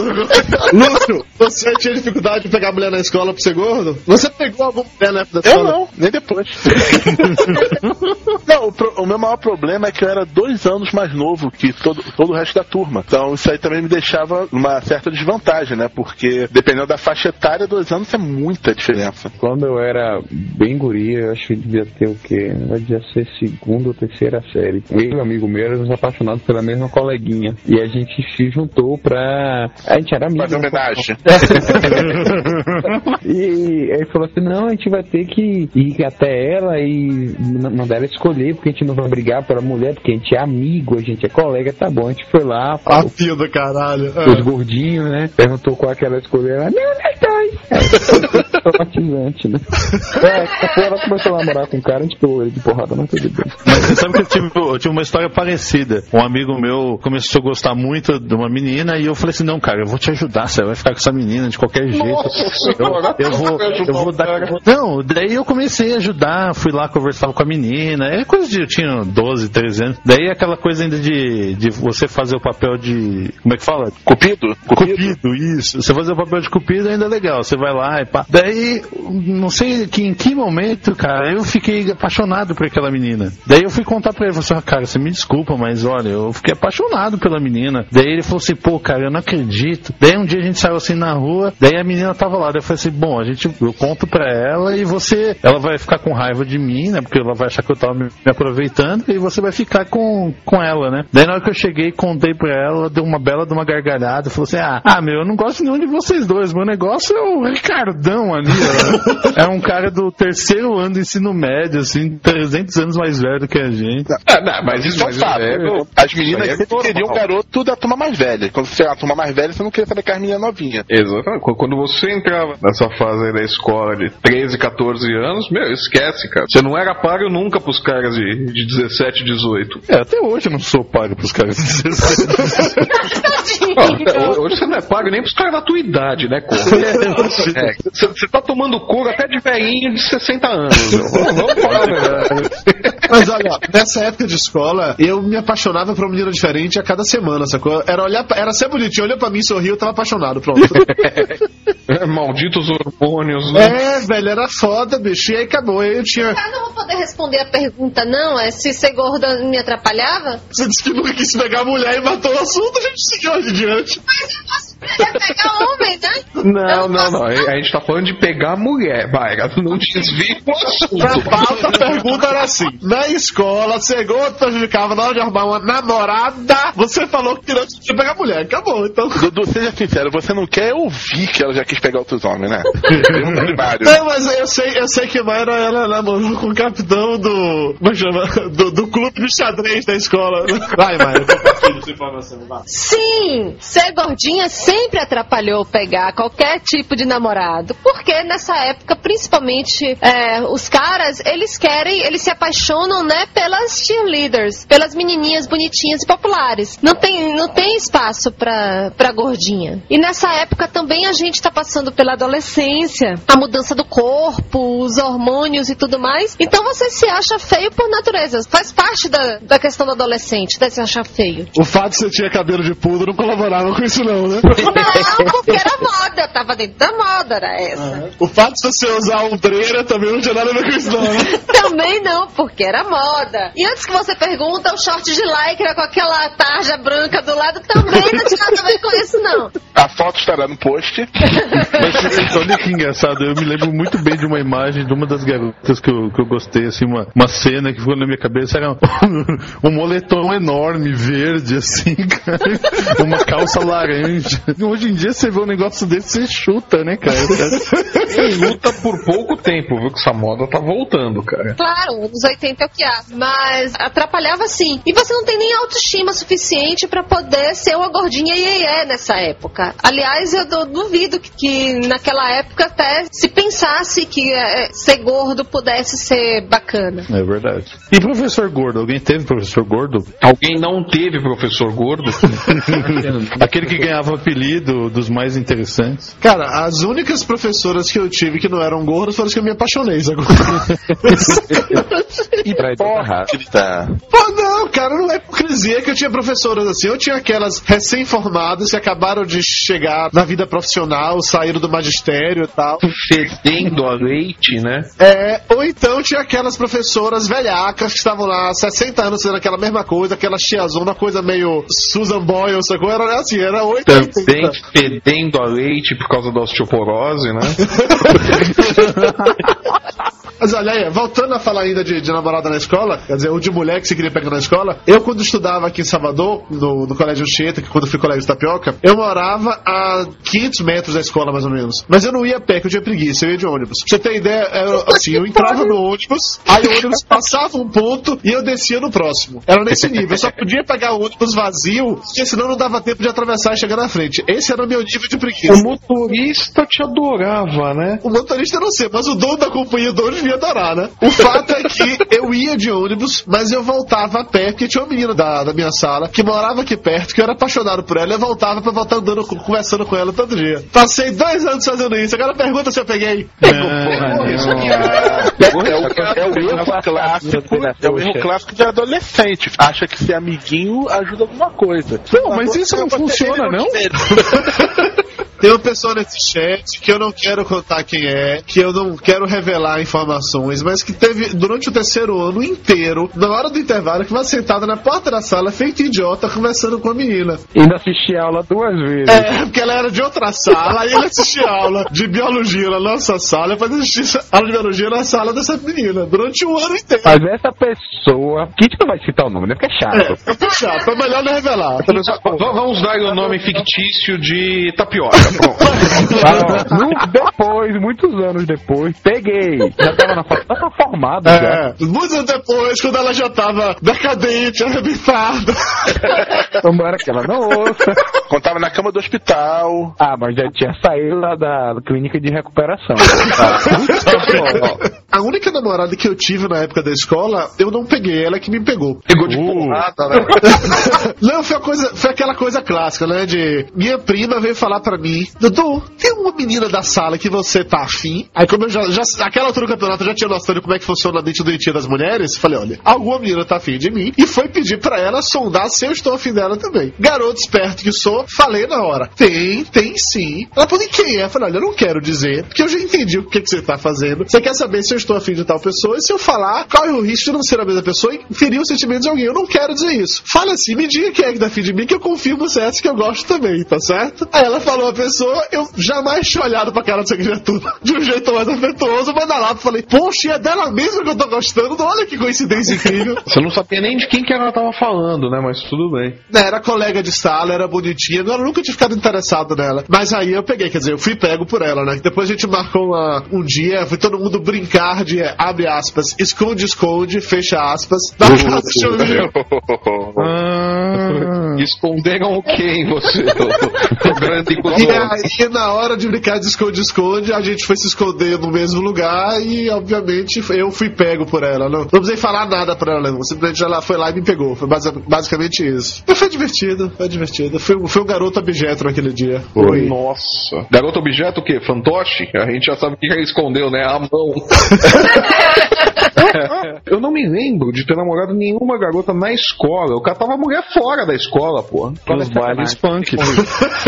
Lúcio, você tinha dificuldade de pegar mulher na escola por ser gordo? Você pegou alguma mulher na época da Eu escola? não, nem depois. não, o, pro- o meu maior problema é que eu era dois anos mais novo que todo, todo o resto da turma. Então isso aí também me deixava numa certa desvantagem, né? Porque dependendo da faixa etária, dois anos é muita diferença. Quando eu era bem guria, eu acho que devia ter o quê? Devia ser segunda ou terceira série. Eu e um amigo meu éramos apaixonados pela mesma coleguinha. E a gente se juntou pra. A gente era amigo. Fazer homenagem. e aí falou assim: não, a gente vai ter que ir até ela e ma- mandar ela escolher, porque a gente não vai brigar pela mulher, porque a gente é amigo, a gente é colega, tá bom. A gente foi lá, A falou fia do caralho. os gordinhos, né? Perguntou qual que ela escolheu. Ela, não, nós dois. Traumatizante, né? É, ela começou a namorar com um cara, a gente pegou ele de porrada, mas tudo bem. Mas você sabe que eu tive, eu tive uma história parecida. Um amigo meu começou a gostar muito de uma menina e eu falei assim: não, cara, eu vou te ajudar, você vai ficar com essa menina de qualquer jeito. Senhora, Eu, eu vou, eu vou dar. Não, daí eu comecei a ajudar, fui lá, conversava com a menina. É coisa de. Eu tinha 12, 13 anos. Daí aquela coisa ainda de, de você fazer o papel de. Como é que fala? Cupido? Cupido, isso. Você fazer o papel de cupido ainda é legal. Você vai lá e. Daí não sei que, em que momento, cara, eu fiquei apaixonado por aquela menina. Daí eu fui contar pra ele, assim, "Ah, cara, você me desculpa, mas olha, eu fiquei apaixonado pela menina. Daí ele falou assim, pô, cara, eu não acredito. Daí um dia a gente saiu assim na rua, daí a menina tava lá. Daí eu falei assim, bom, a gente, eu conto pra ela e você, ela vai ficar com raiva de mim, né? Porque ela vai achar que eu tava me, me aproveitando e você vai ficar com, com ela, né? Daí na hora que eu cheguei, contei pra ela, ela deu uma bela de uma gargalhada, falou assim, ah, ah, meu, eu não gosto nenhum de vocês dois, meu negócio é o Ricardão ali, ó. É um cara do terceiro ano do ensino médio, assim, 300 anos mais velho do que a gente. Ah, não, mas isso é fato. As meninas Isso aí é sempre queriam o garoto da turma mais velha. Quando você é a turma mais velha, você não queria saber com as meninas novinhas. Exatamente. Qu- Quando você entrava nessa fase aí da escola de 13, 14 anos, meu, esquece, cara. Você não era páreo nunca pros caras de, de 17, 18. É, até hoje eu não sou pago pros caras de 17. Ó, ho- hoje você não é pago nem pros caras da tua idade, né, Corro? É, Você tá tomando couro até de velhinho de 60 anos. Vamos falar verdade. Mas olha, nessa época de escola, eu me apaixonava por uma menina diferente a cada semana, sacou? Era, olhar, pra- era ser bonitinho, olhou pra mim, sorriu, eu tava apaixonado, pronto. É, Malditos hormônios, né? é, velho, era foda, bicho. E aí acabou. Aí eu tinha. Eu não vou poder responder a pergunta, não. É se ser gorda me atrapalhava? Você disse que nunca quis pegar a mulher e matou o assunto, a gente seguiu adiante. Mas eu posso pegar homem, né? Não, não, não. A gente tá falando de pegar mulher. Vai, não desvia o Na assunto. pauta, a pergunta era assim: Na escola, gordo prejudicava na hora de arrumar uma namorada. Você falou que não queria pegar mulher. Acabou, então. Dudu, seja sincero, você não quer ouvir que ela já quis pegar outros homens, né? Não, mas eu sei, eu sei que Mayra ela namorou com o capitão do. Como chama? Do, do clube de xadrez da escola. Vai, Mayra, compartilha essa informação. Vai. Sim, ser gordinha sempre atrapalhou pegar qualquer tipo de namorado. Porque nessa época, principalmente, é, os caras, eles querem, eles se apaixonam, né, pelas cheerleaders, pelas menininhas bonitinhas e populares. Não tem, não tem espaço pra, pra gordinha. E nessa época também a gente tá passando pela adolescência, a mudança do corpo, os hormônios e tudo mais. Então você se acha feio por natureza. Faz parte da, da questão do adolescente, de se achar feio. O fato de você tinha cabelo de pudor não colaborava com isso, não, né? Não, porque era moda, tava dentro da moda, era essa. O fato de você usar ombreira também não tinha nada a ver com isso, não, né? Também não, porque era moda. E antes que você pergunta, o short de lycra com aquela tarja branca do lado também não tinha nada a ver com isso, não. A foto estará no post. Mas olha que engraçado, eu me lembro muito bem de uma imagem de uma das garotas que eu, que eu gostei, assim, uma, uma cena que ficou na minha cabeça, era um, um moletom enorme, verde, assim, cara, uma calça laranja. Hoje em dia você vê um negócio desse, você chuta, né, cara? Luta por pouco tempo, viu? Que essa moda tá voltando, cara. Claro, anos 80 é o que há. Mas atrapalhava sim. E você não tem nem autoestima suficiente pra poder ser uma gordinha iê nessa época. Aliás, eu du- duvido que, que naquela época até se pensasse que é, ser gordo pudesse ser bacana. É verdade. E professor gordo? Alguém teve professor gordo? Alguém não teve professor gordo? Aquele que ganhava o apelido dos mais interessantes. Cara, as únicas professoras que eu tive que não eram gordas foram as que eu me apaixonei, sabe? Hipócrita. Pô, não, cara, não é hipocrisia que eu tinha professoras assim. Eu tinha aquelas recém-formadas que acabaram de chegar na vida profissional, saíram do magistério e tal. Fedendo a leite, né? É, ou então tinha aquelas professoras velhacas que estavam lá há 60 anos fazendo aquela mesma coisa, aquela tiazona, coisa meio Susan Boyle, sacou? Era assim, era 80. Também fedendo a leite por causa da osteoporose, né? Mas olha aí, voltando a falar ainda de, de namorada na escola, quer dizer, ou de mulher que você queria pegar na escola, eu quando estudava aqui em Salvador, no, no Colégio Anchieta, que quando fui colégio de Tapioca, eu morava a 500 metros da escola, mais ou menos. Mas eu não ia a pé, que eu tinha preguiça, eu ia de ônibus. Pra você ter ideia, eu, assim, eu entrava no ônibus, aí o ônibus passava um ponto e eu descia no próximo. Era nesse nível, eu só podia pegar o ônibus vazio, porque senão não dava tempo de atravessar e chegar na frente. Esse era o meu nível de preguiça. O motorista te adorava, né? O motorista eu não sei, mas o dono da companhia do ônibus devia adorar, né? O fato é que eu ia de ônibus, mas eu voltava a pé, porque tinha uma menina da, da minha sala que morava aqui perto, que eu era apaixonado por ela, e eu voltava pra voltar andando, conversando com ela todo dia. Passei dois anos fazendo isso, agora pergunta se eu peguei. É o, é o erro clássico, é o erro clássico de adolescente. Acha que ser amiguinho ajuda alguma coisa. Não, mas isso não funciona, não? Tem uma pessoa nesse chat que eu não quero contar quem é, que eu não quero revelar informações, mas que teve durante o terceiro ano inteiro, na hora do intervalo, que vai sentada na porta da sala, feito idiota, conversando com a menina. Ainda assisti a aula duas vezes. É, porque ela era de outra sala, aí ele assistia aula de biologia na nossa sala, depois assistia aula de biologia na sala dessa menina, durante um ano inteiro. Mas essa pessoa. Que a gente não vai citar o nome, né? Porque é chato. É, fica chato, é melhor não revelar. Vamos dar o nome fictício de tapioca. Ah, no- depois, muitos anos depois, peguei. Já tava na fa- tava formado já. É, muitos anos depois, quando ela já tava decadente, arrebentada. Tomara que ela não ouça. Contava na cama do hospital. Ah, mas já tinha saído lá da clínica de recuperação. A única namorada que eu tive na época da escola, eu não peguei, ela que me pegou. Pegou de porrada, né? Não, foi, a coisa, foi aquela coisa clássica, né? De minha prima veio falar pra mim: Dudu, tem uma menina da sala que você tá afim. Aí, como eu já, já naquela altura do campeonato, eu já tinha noção de como é que funciona a mente doentia das mulheres. Falei: olha, alguma menina tá afim de mim. E foi pedir pra ela sondar se eu estou afim dela também. Garoto esperto que sou, falei na hora: tem, tem sim. Ela falou: e quem é? Eu falei: olha, eu não quero dizer, porque eu já entendi o que, que você tá fazendo. Você quer saber se eu estou afim de tal pessoa? E se eu falar, corre o risco de não ser a mesma pessoa e ferir os sentimentos de alguém. Eu não quero dizer isso. Fala assim, me diga quem é que tá afim de mim, que eu confirmo se é essa que eu gosto também, tá certo? Aí ela falou a pessoa, eu jamais tinha olhado pra cara dessa criatura de um jeito mais afetuoso, manda lá, falei, poxa, e é dela mesma que eu tô gostando, olha que coincidência incrível. Você não sabia nem de quem que ela tava falando, né? Mas tudo bem. Né, Era colega de sala, era bonitinha, eu nunca tinha ficado interessado nela. Mas aí eu peguei, quer dizer, eu fui pego por ela, né? Depois a gente marcou uma- um dia, foi todo mundo brincar de, é, abre aspas, esconde, esconde, fecha aspas, na casa de. Esconderam o que em você? O, grande E. aí, na hora de brincar de esconde-esconde, a gente foi se esconder no mesmo lugar e, obviamente, eu fui pego por ela. Não, não precisei falar nada pra ela, não. Simplesmente ela foi lá e me pegou. Foi basi- basicamente isso. Mas foi divertido, foi divertido. Fui, fui um garoto objeto naquele dia. Nossa. Garoto objeto o quê? Fantoche? A gente já sabe o que ele escondeu, né? A mão. Eu não me lembro de ter namorado nenhuma garota na escola. Eu catava mulher fora da escola, pô. Nos bailes punk.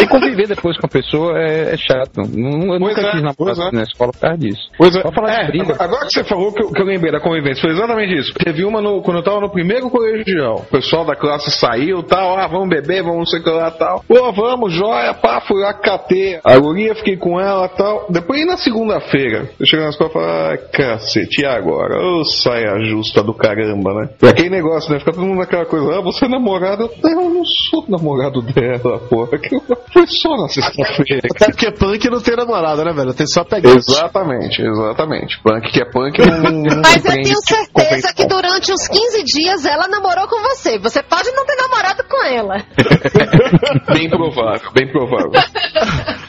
E conviver depois com a pessoa é, é chato. Não- Eu Pois nunca é, quis namorar é. na escola por causa disso. Pois é, falar é, agora que você falou que eu, que eu lembrei da convivência, foi exatamente isso. Teve uma no- quando eu tava no primeiro colegial. O pessoal da classe saiu tal, ah, vamos beber, vamos não sei o que lá tal. Pô, vamos, joia, pá, fui lá, catei. A guria, fiquei com ela tal. Depois na segunda-feira, eu cheguei na escola e falei, ah, cacete, e agora? Ô, saia justa do caramba, né? E aquele negócio, né? Fica todo mundo naquela coisa, ah, você é namorado? Eu não sou namorado dela, porra. Que eu- Foi só na sexta-feira. Até porque punk não tem namorada, né, velho? Tem só pegar. Exatamente, exatamente. Punk que é punk não, não Mas eu tenho certeza que durante uns 15 dias ela namorou com você. Você pode não ter namorado com ela. Bem provável, bem provável.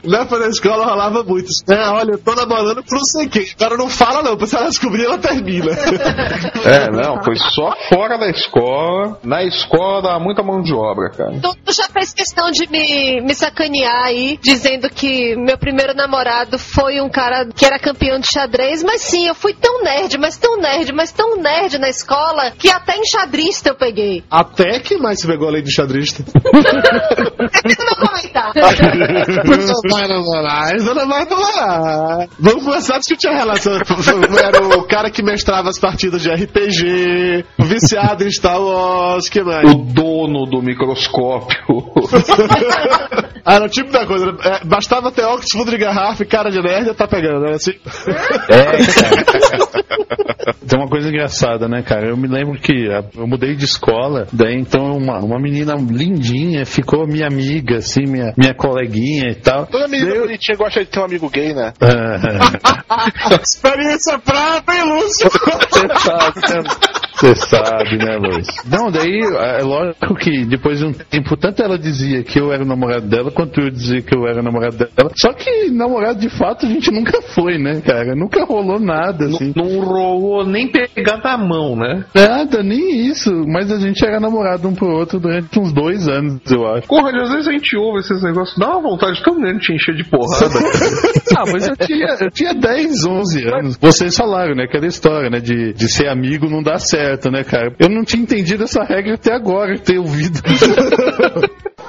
Na época da escola rolava muito. É, olha, eu tô namorando por não sei quem. Agora não fala não, porque se ela descobrir, ela termina. É, não, foi só fora da escola. Na escola dá muita mão de obra, cara. Tu, tu já fez questão de me, me sacanear aí, dizendo que meu primeiro namorado foi um cara que era campeão de xadrez, mas sim, eu fui tão nerd, mas tão nerd, mas tão nerd na escola, que até enxadrista eu peguei. Até que mais se pegou xadrista? Meu comentar. não vai namorar, isso não vai namorar. Vamos começar a discutir a relação. Era o cara que mestrava as partidas de RPG, viciado em Star Wars, que mais? O dono do microscópio. Ah, era o tipo da coisa. né? É, bastava ter óculos, fundo de garrafa e cara de nerd, tá pegando, né? Assim. Tem uma coisa engraçada, né, cara? Eu me lembro que eu mudei de escola, daí então uma, uma menina lindinha ficou minha amiga, assim, minha, minha coleguinha e tal. Toda menina bonitinha gosta de ter um amigo gay, né? Ah, Experiência prata, hein, Lúcio? Né? Você sabe, né, Luiz? Não, daí é lógico que depois de um tempo, tanto ela dizia que eu era o namorado dela, quanto eu dizia que eu era o namorado dela. Só que namorado de fato a gente nunca foi, né, cara? Nunca rolou nada, assim. Não rolou nem pegar na mão, né? Nada, nem isso. Mas a gente era namorado um pro outro durante uns dois anos, eu acho. Porra, às vezes a gente ouve esses negócios, dá uma vontade tão grande de te encher de porrada. ah, mas eu tinha, eu tinha 10, 11 anos. Vocês falaram, né? Aquela história, né? De, de ser amigo não dá certo, né, cara? Eu não tinha entendido essa regra até agora, ter ouvido.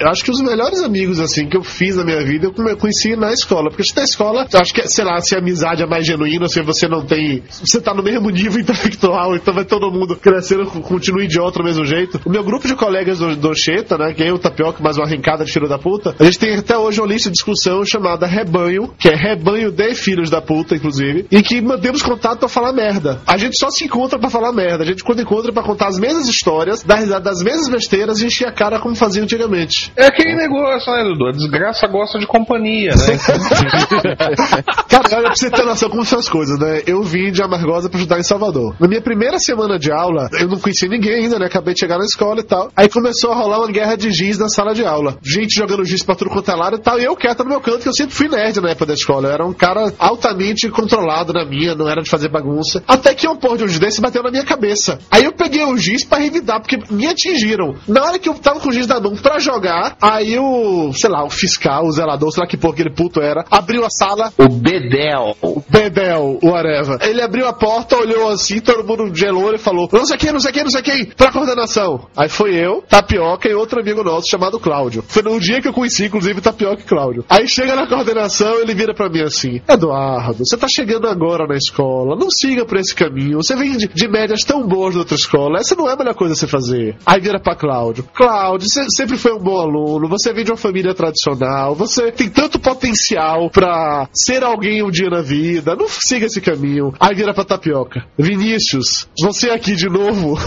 Eu acho que os melhores amigos, assim, que eu fiz na minha vida, eu conheci na escola. Porque na escola, eu acho que, sei lá, se a amizade é mais genuína, se você não tem. Você tá no mesmo nível intelectual, então vai todo mundo crescendo, continua idiota do mesmo jeito. O meu grupo de colegas do, do Xeta, né, que é o Tapioca, mais uma arrancada de filho da puta, a gente tem até hoje uma lista de discussão chamada Rebanho, que é Rebanho de Filhos da Puta, inclusive, e que mantemos contato pra falar merda. A gente só se encontra pra falar merda. A gente quando encontra pra contar as mesmas histórias, dar risada das mesmas besteiras e encher a cara como fazia antigamente. É aquele negócio, né, Dudu? A desgraça gosta de companhia, né? Cara, olha pra você ter noção como são as coisas, né? Eu vim de Amargosa pra ajudar em Salvador. Na minha primeira semana de aula, eu não conhecia ninguém ainda, né? Acabei de chegar na escola e tal. Aí começou a rolar uma guerra de giz na sala de aula. Gente jogando giz pra tudo quanto é lado e tal. E eu quieto no meu canto, que eu sempre fui nerd na época da escola. Eu era um cara altamente controlado na minha, não era de fazer bagunça. Até que um porra de um desse bateu na minha cabeça. Aí eu peguei o giz pra revidar, porque me atingiram. Na hora que eu tava com o giz na mão pra jogar, aí o, sei lá, o fiscal, o zelador, sei lá que porra aquele puto era, abriu a sala, O Bedel. Bedel, whatever. Ele abriu a porta, olhou assim, todo mundo gelou e falou: não sei quem, não sei quem, não sei quem, pra coordenação. Aí foi eu, Tapioca e outro amigo nosso chamado Cláudio. Foi no dia que eu conheci, inclusive, Tapioca e Cláudio. Aí chega na coordenação, ele vira pra mim assim: Eduardo, você tá chegando agora na escola, não siga por esse caminho. Você vem de, de médias tão boas da outra escola, essa não é a melhor coisa a se fazer. Aí vira pra Cláudio: Cláudio, você sempre foi um bom aluno, você vem de uma família tradicional, você tem tanto potencial pra ser alguém um dia na vida, não siga esse caminho. Aí vira pra Tapioca: Vinícius, você aqui de novo.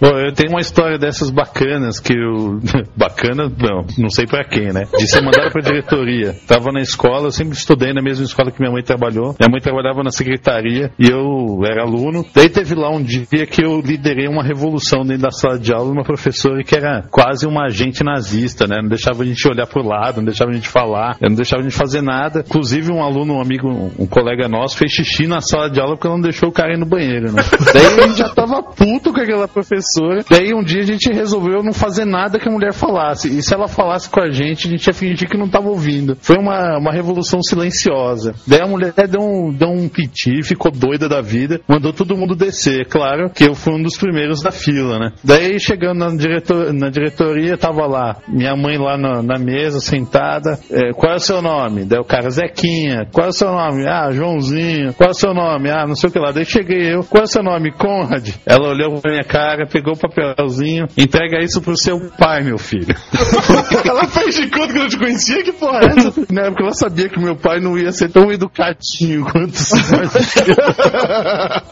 Bom, eu tenho uma história dessas bacanas que eu. Bacana, não, não sei pra quem, né? De ser mandado pra diretoria. Tava na escola, eu sempre estudei na mesma escola que minha mãe trabalhou. Minha mãe trabalhava na secretaria e eu era aluno. Daí teve lá um dia que eu liderei uma revolução dentro da sala de aula, uma professora que era quase uma agente nazista, né? Não deixava a gente olhar pro lado, não deixava a gente falar, não deixava a gente fazer nada. Inclusive, um aluno, um amigo, um colega nosso fez xixi na sala de aula porque não deixou o cara ir no banheiro, né? Daí a gente já tava puto com aquela professora. Daí um dia a gente resolveu não fazer nada que a mulher falasse. E se ela falasse com a gente, a gente ia fingir que não tava ouvindo. Foi uma, uma revolução silenciosa. Daí a mulher deu um, deu um piti, ficou doida da vida, mandou todo mundo descer. Claro que eu fui um dos primeiros da fila, né? Daí chegando na, diretor, na diretoria, tava lá, minha mãe lá na, na mesa, sentada. É, qual é o seu nome? Daí o cara, Zequinha. Qual é o seu nome? Ah, Joãozinho. Qual é o seu nome? Ah, não sei o que lá. Daí cheguei eu. Qual é o seu nome? Conrad. Ela olhou pra minha cara, pegou o papelzinho. Entrega isso pro seu pai, meu filho. ela fez de conta que eu não te conhecia? Que porra é essa? Na época ela sabia que meu pai não ia ser tão educadinho quanto se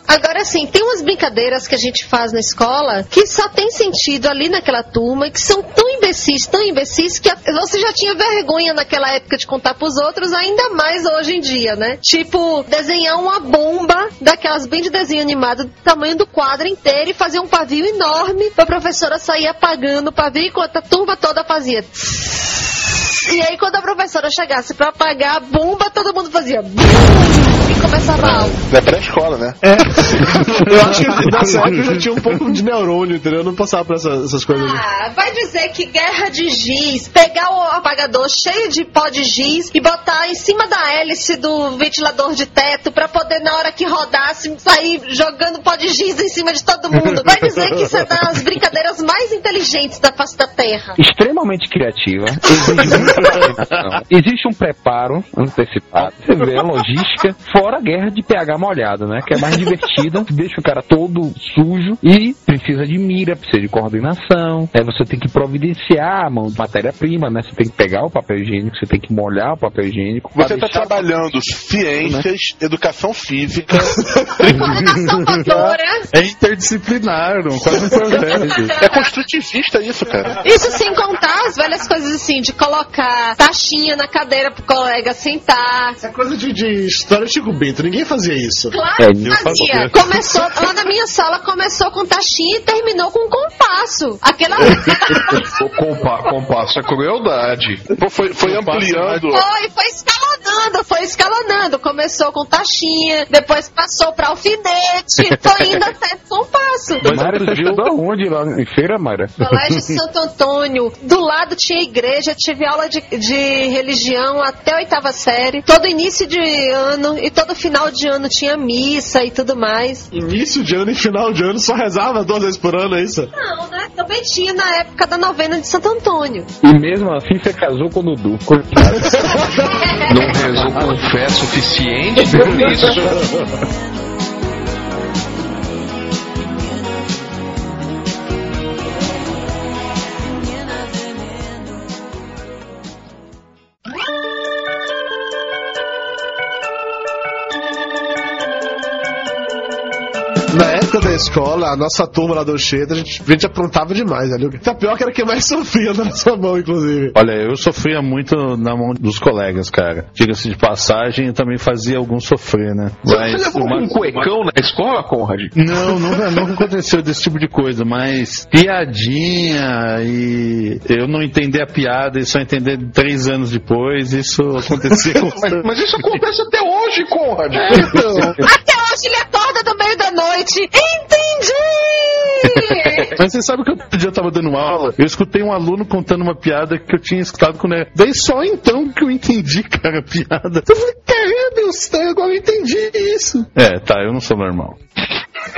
Agora sim, tem umas brincadeiras que a gente faz na escola que só tem sentido ali naquela turma e que são tão imbecis, tão imbecis que a- você já tinha vergonha naquela época de contar pros outros, ainda mais hoje em dia, né? Tipo, desenhar uma bomba daquelas bem de desenho animado do tamanho do quadro inteiro e fazer um pavio enorme pra professora sair apagando o pavio enquanto a turma toda fazia. E aí, quando a professora chegasse pra apagar a bomba, todo mundo fazia. E começava a aula. É pré-escola, né? É. Eu acho que nessa época eu já tinha um pouco de neurônio, entendeu? Eu não passava por essa- essas coisas. Ah, vai dizer que guerra de giz, pegar o apagador cheio de pó de giz e botar em cima da hélice do ventilador de teto pra poder, na hora que rodasse, sair jogando pó de giz em cima de todo mundo. Vai dizer que isso é das brincadeiras mais inteligentes da face da Terra. Extremamente criativa. Exige. Existe um preparo antecipado. Você vê a logística, fora a guerra de pH molhado, né? Que é mais divertida, deixa o cara todo sujo e precisa de mira, precisa de coordenação. Aí você tem que providenciar a mão de matéria-prima, né? Você tem que pegar o papel higiênico, você tem que molhar o papel higiênico. Você está trabalhando ciências, educação física. É interdisciplinar, não, quase um projeto. É construtivista isso, cara. Isso sem contar as velhas coisas assim, de colocar taxinha na cadeira pro colega sentar. É coisa de, de história de Chico Bento, ninguém fazia isso. Claro que fazia. Começou, lá na minha sala começou com taxinha e terminou com compasso. Aquela. O compa compasso é crueldade. Foi, foi ampliando. Foi, foi escalonando, foi escalonando. Começou com taxinha, depois passou pra alfinete, foi indo até compasso. isso? Mara, você onde lá em feira, Mara? Colégio Santo Antônio. Do lado tinha igreja, tive aula de, de religião até a oitava série. Todo início de ano e todo final de ano tinha missa e tudo mais. Início de ano e final de ano só rezava duas vezes por ano, é isso? Não, né? Também tinha na época da novena de Santo Antônio. E mesmo assim você casou com o Dudu. Coitado. Não rezou com fé suficiente por isso. época da escola, a nossa turma lá do Cheiro, a gente, a gente aprontava demais, ali. O tapioca era quem mais sofria na nossa mão, inclusive. Olha, eu sofria muito na mão dos colegas, cara. Diga-se de passagem, eu também fazia alguns sofrer, né? Você levou um cuecão na escola, Conrad? Não, nunca, nunca aconteceu desse tipo de coisa, mas piadinha e eu não entender a piada e só entender três anos depois, isso acontecia com Mas, mas isso acontece até hoje, Conrad. Até hoje ele acorda noite. Entendi! Mas você sabe que outro dia eu tava dando aula, eu escutei um aluno contando uma piada que eu tinha escutado quando era. Daí só então que eu entendi, cara, a piada. Eu falei, caramba, Deus, agora eu entendi isso. É, tá, eu não sou normal.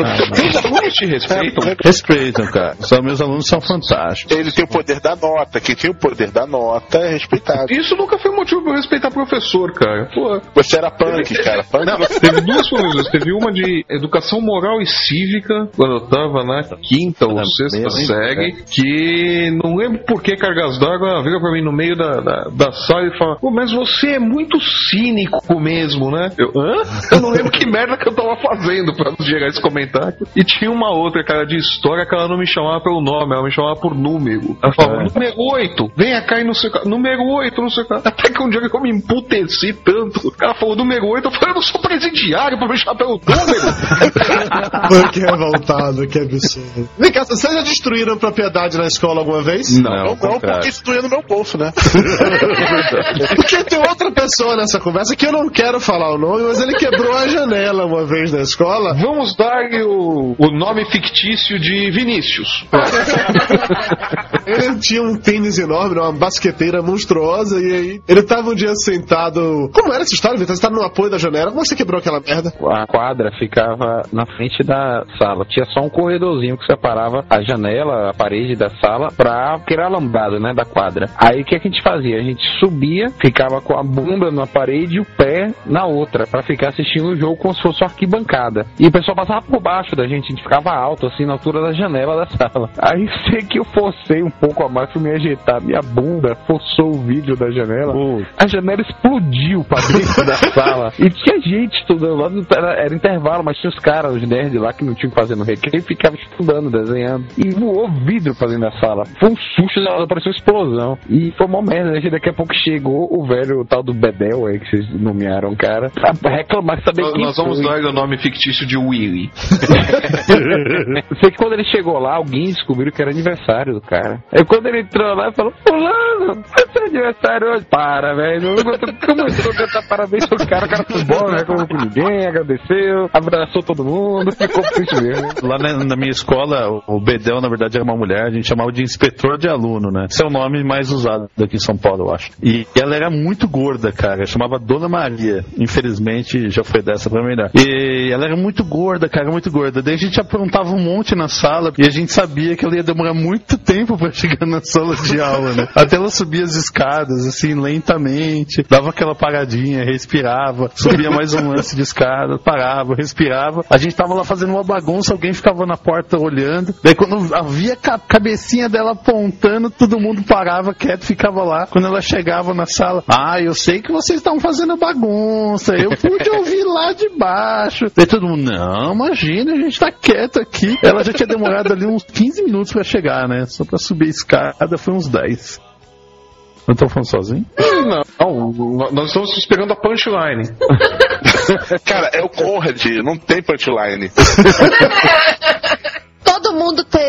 Os alunos te respeitam? Respeitam, cara. Só meus alunos são fantásticos. Ele tem o poder da nota. Quem tem o poder da nota é respeitado. Isso nunca foi motivo pra eu respeitar professor, cara. Pô. Você era punk, cara. Punk Não, teve duas coisas. Teve uma de educação moral e cívica, quando eu tava na quinta ou sexta série, que não lembro por que Cargas d'Água vira pra mim no meio da, da, da sala e fala: Pô, mas você é muito cínico mesmo, né? Eu, hã? Eu não lembro que merda que eu tava fazendo pra gerar esse comentário. E tinha uma outra, cara, de história que ela não me chamava pelo nome, ela me chamava por número. Ela falava: Número 8, venha cá e não sei o que. Número 8, não sei o que. Até que um dia que eu me emputeci tanto, ela falou número 8, eu falei: Eu não sou presidiário pra me chamar pelo número. Pô, que revoltado, que absurdo. Vem cá, vocês já destruíram propriedade na escola alguma vez? Não, Não, contrário. porque isso doía no meu bolso, né? Porque tem outra pessoa nessa conversa que eu não quero falar o nome, mas ele quebrou a janela uma vez na escola. Vamos dar o, o nome fictício de Vinícius. Ele tinha um tênis enorme, uma basqueteira monstruosa, e aí ele tava um dia sentado. Como era essa história, Vitor? Você tava no apoio da janela, como você quebrou aquela merda? A quadra ficava na frente da sala. Tinha só um corredorzinho que separava a janela, a parede da sala, pra aquele alambrado, né, da quadra. Aí o que, é que a gente fazia? A gente subia, ficava com a bunda na parede e o pé na outra, pra ficar assistindo o jogo como se fosse uma arquibancada. E o pessoal passava por baixo da gente, a gente ficava alto, assim, na altura da janela da sala. Aí sei que eu forcei um pouco a mais pra me ajeitar. Minha bunda forçou o vídeo da janela. A janela explodiu pra dentro da sala. E tinha gente estudando lá, no- era, era intervalo, mas tinha os caras, os nerds lá que não tinham que fazer no recreio, ficavam estudando, desenhando. E voou vidro pra dentro da sala. Foi um susto, pareceu uma explosão. E foi uma merda, né? Daqui a pouco chegou o velho, o tal do Bedel aí, que vocês nomearam, o cara, pra reclamar, saber Nós, quem nós vamos foi. dar o nome fictício de Willy. Sei que quando ele chegou lá, alguém descobriu que era aniversário do cara. Aí quando ele entrou lá, falou: Fulano, é seu aniversário hoje. Para, velho. Começou a cantar parabéns pro cara, o cara foi bom, né? Como com ninguém, agradeceu, abraçou todo mundo, ficou triste mesmo. Lá na, na minha escola, o Bedel, na verdade, era uma mulher, a gente chamava de inspetor de aluno, né? Esse é o nome mais usado aqui em São Paulo, eu acho. E ela era muito gorda, cara, chamava Dona Maria. Infelizmente, já foi dessa pra melhor. E ela era muito gorda, cara, muito gorda. Daí a gente aprontava um monte na sala e a gente sabia que ela ia demorar muito tempo pra chegar na sala de aula, né? Até ela subia as escadas, assim, lentamente, dava aquela paradinha, respirava, subia mais um lance de escada, parava, respirava. A gente tava lá fazendo uma bagunça, alguém ficava na porta olhando. Daí quando havia a cabecinha dela apontando, todo mundo parava quieto, ficava lá. Quando ela chegava na sala, ah, eu sei que vocês estavam fazendo bagunça, eu pude ouvir lá de baixo. Daí todo mundo, não, imagina, a gente tá quieto aqui. Ela já tinha demorado ali uns 15 minutos pra chegar, né? Só pra subir a escada foi uns 10. Eu tô falando sozinho? Não, não, nós estamos esperando a punchline. Cara, é o Conrad, não tem punchline.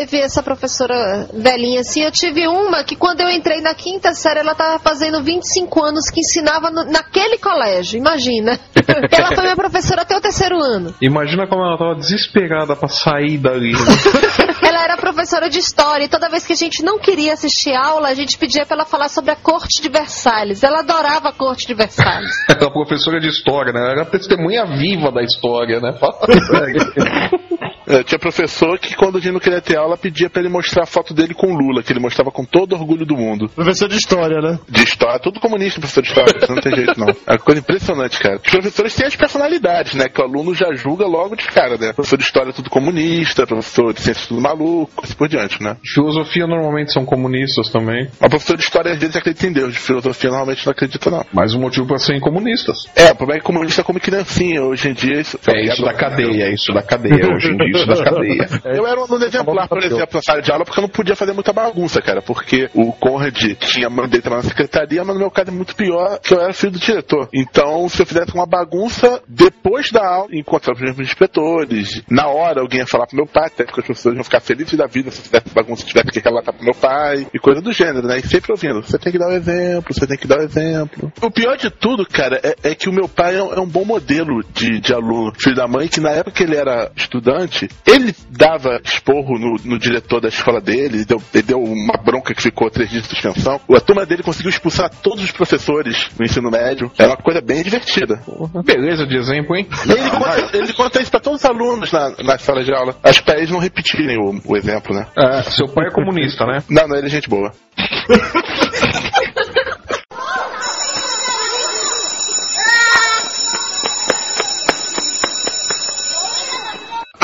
Teve essa professora velhinha assim. Eu tive uma que quando eu entrei na quinta série, ela tava fazendo 25 anos que ensinava no- naquele colégio. Imagina. ela foi minha professora até o terceiro ano. Imagina como ela tava desesperada pra sair dali. né? Ela era professora de história e toda vez que a gente não queria assistir aula, a gente pedia pra ela falar sobre a corte de Versalhes. Ela adorava a corte de Versalhes. Era professora de história, né? Ela Era a testemunha viva da história, né? Fala sério. É, tinha professor que quando a gente não queria ter aula pedia pra ele mostrar a foto dele com Lula, que ele mostrava com todo orgulho do mundo. Professor de história, né? De história, tudo comunista, professor de história, não tem jeito não. É uma coisa impressionante, cara. Os professores têm as personalidades, né? Que o aluno já julga logo de cara, né? Professor de história é tudo comunista, professor de ciência é tudo maluco, assim por diante, né? Filosofia normalmente são comunistas também. O professor de história às vezes acredita em Deus, de filosofia normalmente não acredita não. Mais um motivo pra serem comunistas. É, o problema é que comunista come criancinha, hoje em dia isso... É isso da cadeia, é isso da cadeia, hoje em dia isso da cadeia. Eu era um aluno exemplar, por exemplo, na sala de aula, porque eu não podia fazer muita bagunça, cara. Porque o Conrad tinha mandei na secretaria, mas no meu caso é muito pior, que eu era filho do diretor. Então, se eu fizesse uma bagunça, depois da aula, encontrar os inspetores, na hora alguém ia falar pro meu pai, até porque os professores iam ficar felizes da vida se eu fizesse bagunça, tivesse que relatar pro meu pai, e coisa do gênero, né? E sempre ouvindo, você tem que dar o exemplo, você tem que dar o exemplo. O pior de tudo, cara, é, é que o meu pai é um, é um bom modelo de, de aluno, filho da mãe, que na época que ele era estudante, ele dava esporro no, no diretor da escola dele, ele deu, ele deu uma bronca que ficou três dias de suspensão. A turma dele conseguiu expulsar todos os professores no ensino médio. Era uma coisa bem divertida. Beleza de exemplo, hein? E ele, conta, ele conta isso pra todos os alunos na, na sala de aula. Acho que pra eles não repetirem o, o exemplo, né? É, seu pai é comunista, né? Não, não, ele é gente boa.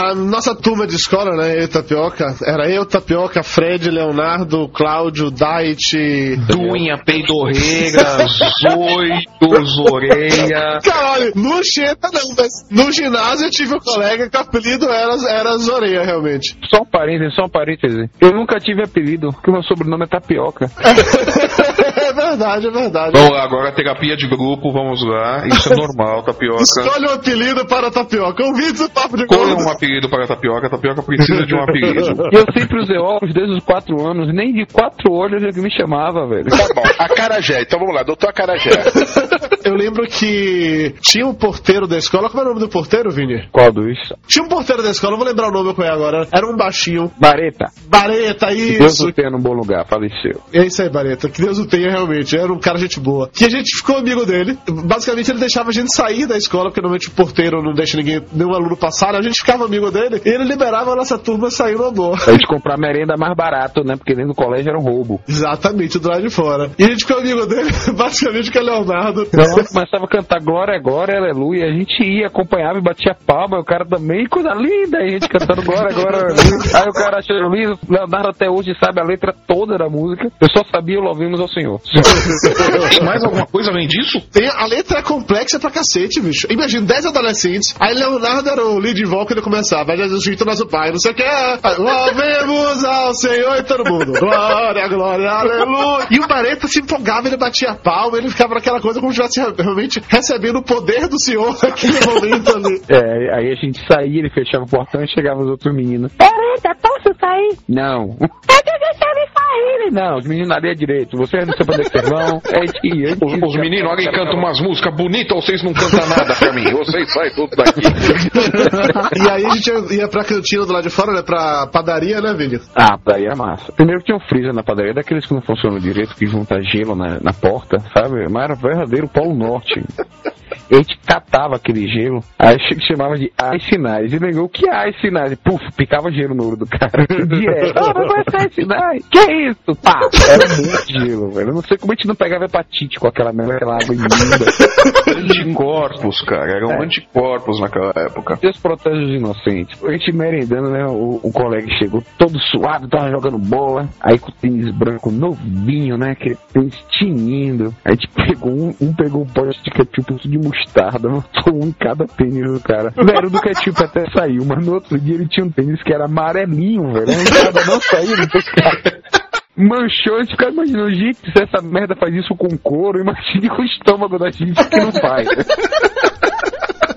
A nossa turma de escola, né, eu e Tapioca, era eu, Tapioca, Fred, Leonardo, Cláudio, Dait... Dunha, Peidorreira, Zoito, Zoreia. Caralho, no Xeta não, mas no ginásio eu tive um colega que o apelido era, era Zoreia, realmente. Só um parêntese, só um parêntese. Eu nunca tive apelido, porque meu sobrenome é Tapioca. é verdade, é verdade. Lá, agora terapia de grupo, vamos lá. Isso é normal, tapioca. Escolha um apelido para a Tapioca. Ouvintes do Papo de Escolha um apelido para a tapioca, a tapioca precisa de um apelido. Eu sempre usei óculos desde os quatro anos, nem de quatro olhos ele me chamava, velho. Tá bom, Acarajé. Então vamos lá, doutor Acarajé. Eu lembro que tinha um porteiro da escola. Como é o nome do porteiro, Vini? Qual dos? Tinha um porteiro da escola, eu vou lembrar o nome qual é agora. Era um baixinho. Bareta. Bareta, Que Deus isso. o tenha num bom lugar, faleceu. É isso aí, Bareta. Que Deus o tenha realmente. Era um cara gente boa. Que a gente ficou amigo dele. Basicamente, ele deixava a gente sair da escola, porque normalmente o porteiro não deixa ninguém, nenhum aluno passar. né? A gente ficava amigo dele e ele liberava a nossa turma sair no amor. Pra gente comprar merenda mais barato, né? Porque dentro do colégio era um roubo. Exatamente, do lado de fora. E a gente ficou amigo dele, basicamente, que é Leonardo. Então começava a cantar Glória, Glória, Aleluia. A gente ia, acompanhava e batia palma. E o cara também, coisa linda. E a gente cantando Glória, Glória, Aleluia. Aí o cara achou lindo. Leonardo até hoje sabe a letra toda da música. Eu só sabia louvimos ao Senhor. Tem mais alguma coisa além disso? Tem, a letra é complexa pra cacete, bicho. Imagina, 10 adolescentes. Aí Leonardo era o lead vocal ele começava. Jesus Cristo, nosso Pai, não sei o que. Louvemos ao Senhor e todo mundo. Glória, glória, aleluia. E o Bareta se empolgava, ele batia a palma, ele ficava naquela coisa como se estivesse realmente recebendo o poder do Senhor naquele momento ali. É, aí a gente saía, ele fechava o portão e chegava os outros meninos. Eita, posso Não. Eu tô deixando sair. Ele, Não, os meninos na direito. Você não sabe onde é que vão. É é Os, os meninos, alguém canta umas músicas bonitas ou vocês não cantam nada pra mim? Vocês saem tudo daqui. E aí a gente ia, ia pra cantina do lado de fora, né? Pra padaria, né, Vini? Ah, daí é massa. Primeiro que tinha um freezer na padaria, daqueles que não funcionam direito, que junta gelo na, na porta, sabe? Mas era verdadeiro Polo Norte. A gente catava aquele gelo, aí ch- chamava de Ice Nice. E negou, o que é Ice Nice? Puf, picava gelo no olho do cara. Direto. Ah, mas vai ser Ice Nice. Que isso? Pá, era muito gelo, velho. Eu não sei como a gente não pegava hepatite com aquela, aquela água imunda. Anticorpos, cara. Eram É. anticorpos naquela época. Deus protege os inocentes. A gente merendando, né? O, o colega chegou todo suado, tava jogando bola. Aí com o tênis branco novinho, né? Aquele tênis tinindo. Aí a gente pegou um, um pegou um pote de ketchup de mostarda, botou um em cada tênis do cara. Velho, do ketchup até saiu, mas no outro dia ele tinha um tênis que era amarelinho, velho. Entrada não saiu cara. Manchou, a gente ficava imaginando, gente, se essa merda faz isso com couro, imagine com o estômago da gente que não faz.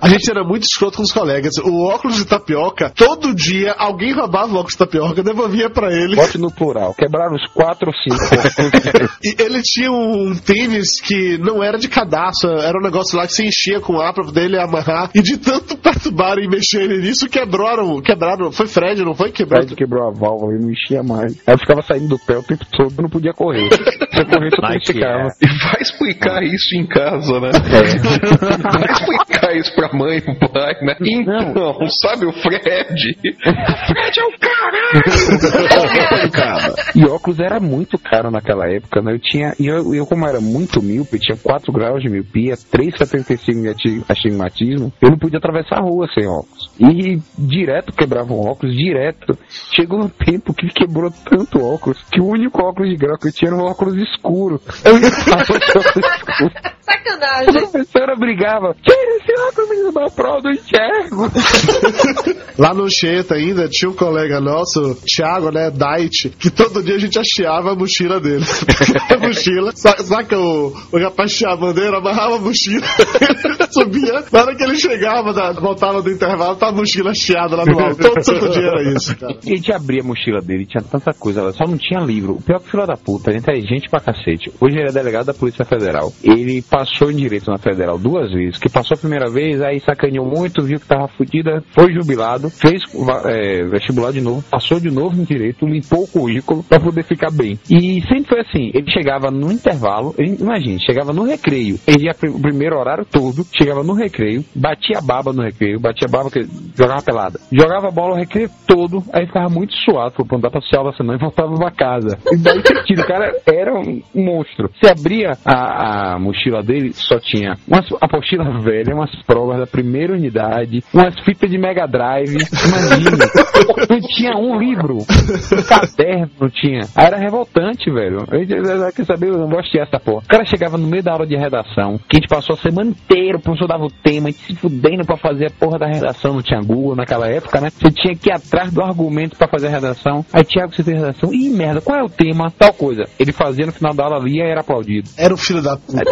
A gente era muito escroto com os colegas. O óculos de tapioca, todo dia alguém roubava o óculos de tapioca, devolvia pra ele. Bote no plural. Quebraram os quatro ou cinco. E ele tinha um tênis que não era de cadastro, era um negócio lá que se enchia com ar pra poder ele amarrar. E de tanto perturbarem e mexerem nisso, quebraram. Quebraram. Foi Fred, não foi? Quebrou. Fred quebrou a válvula e não enchia mais. Aí eu ficava saindo do pé o tempo todo, não podia correr. Se eu corresse, eu ficava. E vai explicar isso em casa, né? Vai explicar isso pra mãe, pro pai, né? Então, sabe o Fred? Fred é o caralho! E óculos era muito caro naquela época, né? Eu tinha. E eu, eu, como era muito míope, tinha 4 graus de miopia, 3,75 de ati- astigmatismo, eu não podia atravessar a rua sem óculos. E direto quebrava o óculos, direto. Chegou um tempo que quebrou tanto óculos que o único óculos de grau que eu tinha era um óculos escuro. Eu esse óculos escuro. A Sacanagem. professora brigava, tira esse óculos, da prova, eu enxergo. Lá no Cheta ainda tinha um colega nosso, Thiago, né, Dait, que todo dia a gente acheava a mochila dele. a mochila, sa- saca o, o rapaz tinha a bandeira, amarrava a mochila, subia, na hora que ele chegava, da, voltava do intervalo, tá a mochila chiada lá no alto. Todo santo dia era isso, cara. A gente abria a mochila dele, tinha tanta coisa lá, só não tinha livro. O pior que filho da puta, ele é inteligente pra cacete. Hoje ele é delegado da Polícia Federal. Ele passou em direito na Federal duas vezes, que passou a primeira vez, aí sacaneou muito, viu que tava fudida, foi jubilado, fez é, vestibular de novo, passou de novo em direito, limpou o currículo pra poder ficar bem. E sempre foi assim, ele chegava no intervalo, ele, imagine, chegava no recreio, ele ia o primeiro horário todo, chegava no recreio, batia baba no recreio, batia baba, que jogava pelada, jogava bola o recreio todo, aí ficava muito suado, foi pra andar pra aula senão e voltava pra casa. E daí sentido, o cara era um monstro. Você abria a, a mochila dele, só tinha umas apostila velha, umas provas da primeira unidade, umas fitas de Mega Drive, imagina. não tinha um livro, um caderno não tinha. Aí era revoltante, velho. Eu, eu, eu, quer saber, eu não gosto dessa porra. O cara chegava no meio da aula de redação, que a gente passou a semana inteira, o professor dava o tema, a gente se fudendo pra fazer a porra da redação, não tinha Google naquela época, né? Você tinha que ir atrás do argumento pra fazer a redação. Aí, Thiago, você fez redação. Ih, merda, qual é o tema? Tal coisa. Ele fazia no final da aula, lia e era aplaudido. Era o filho da puta.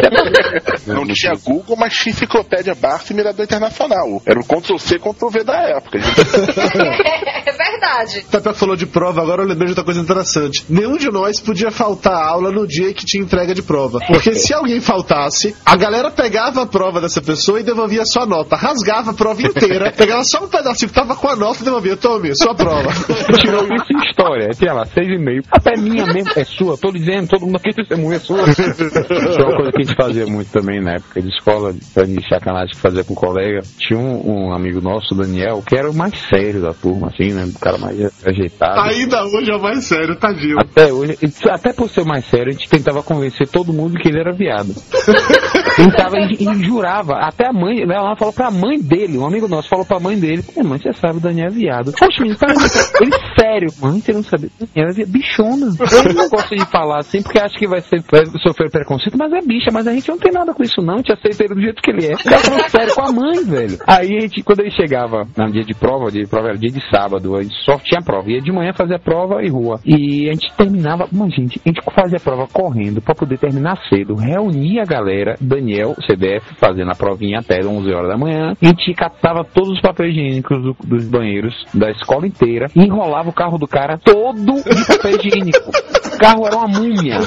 Não tinha Google, mas tinha enciclopédia Barça e Mirador Internacional. Era o Ctrl-C, Ctrl-V da época. É verdade. Tapé falou de prova, agora eu lembrei de outra coisa interessante. Nenhum de nós podia faltar a aula no dia que tinha entrega de prova. Porque se alguém faltasse, a galera pegava a prova dessa pessoa e devolvia só a nota. Rasgava a prova inteira, pegava só um pedacinho que tava com a nota e devolvia. Tome, sua prova. Tirou isso em história. Tinha lá, seis e meio. Até minha mesmo. É sua, tô dizendo, todo mundo aqui testemunha é sua. Isso é uma coisa que a gente fazia muito também na época de escola, pra de sacanagem que fazia com colega. Tinha um, um amigo nosso, Daniel, que era o mais sério da turma, assim, né? O cara mais ajeitado. Ainda hoje é o mais sério, tadinho. Até hoje, até por ser mais sério, a gente tentava convencer todo mundo que ele era viado. Tentava e, e jurava, até a mãe, ela falou pra mãe dele, um amigo nosso falou pra mãe dele, "Pô, mãe, você sabe, o Daniel é viado. Poxa, menino, tá ele sério, mãe, você não sabe, Daniel é viado, bichona. Eu não gosto de falar assim, porque acho que vai, ser, vai sofrer preconceito, mas é bicha, mas a gente não tem nada com isso não, a gente aceita ele do jeito que ele é. Ela falou sério com a mãe, velho. Aí a gente, quando ele chegava no dia de prova, dia de prova era dia de sábado, a gente só tinha prova, ia de manhã fazer a prova e rua. E a gente terminava, mas gente, a gente fazia a prova correndo pra poder terminar cedo, reunia a galera, Daniel, CDF, fazendo a provinha até 11 horas da manhã, a gente catava todos os papéis higiênicos do- dos banheiros da escola inteira e enrolava o carro do cara todo de papel higiênico. O carro era uma múmia,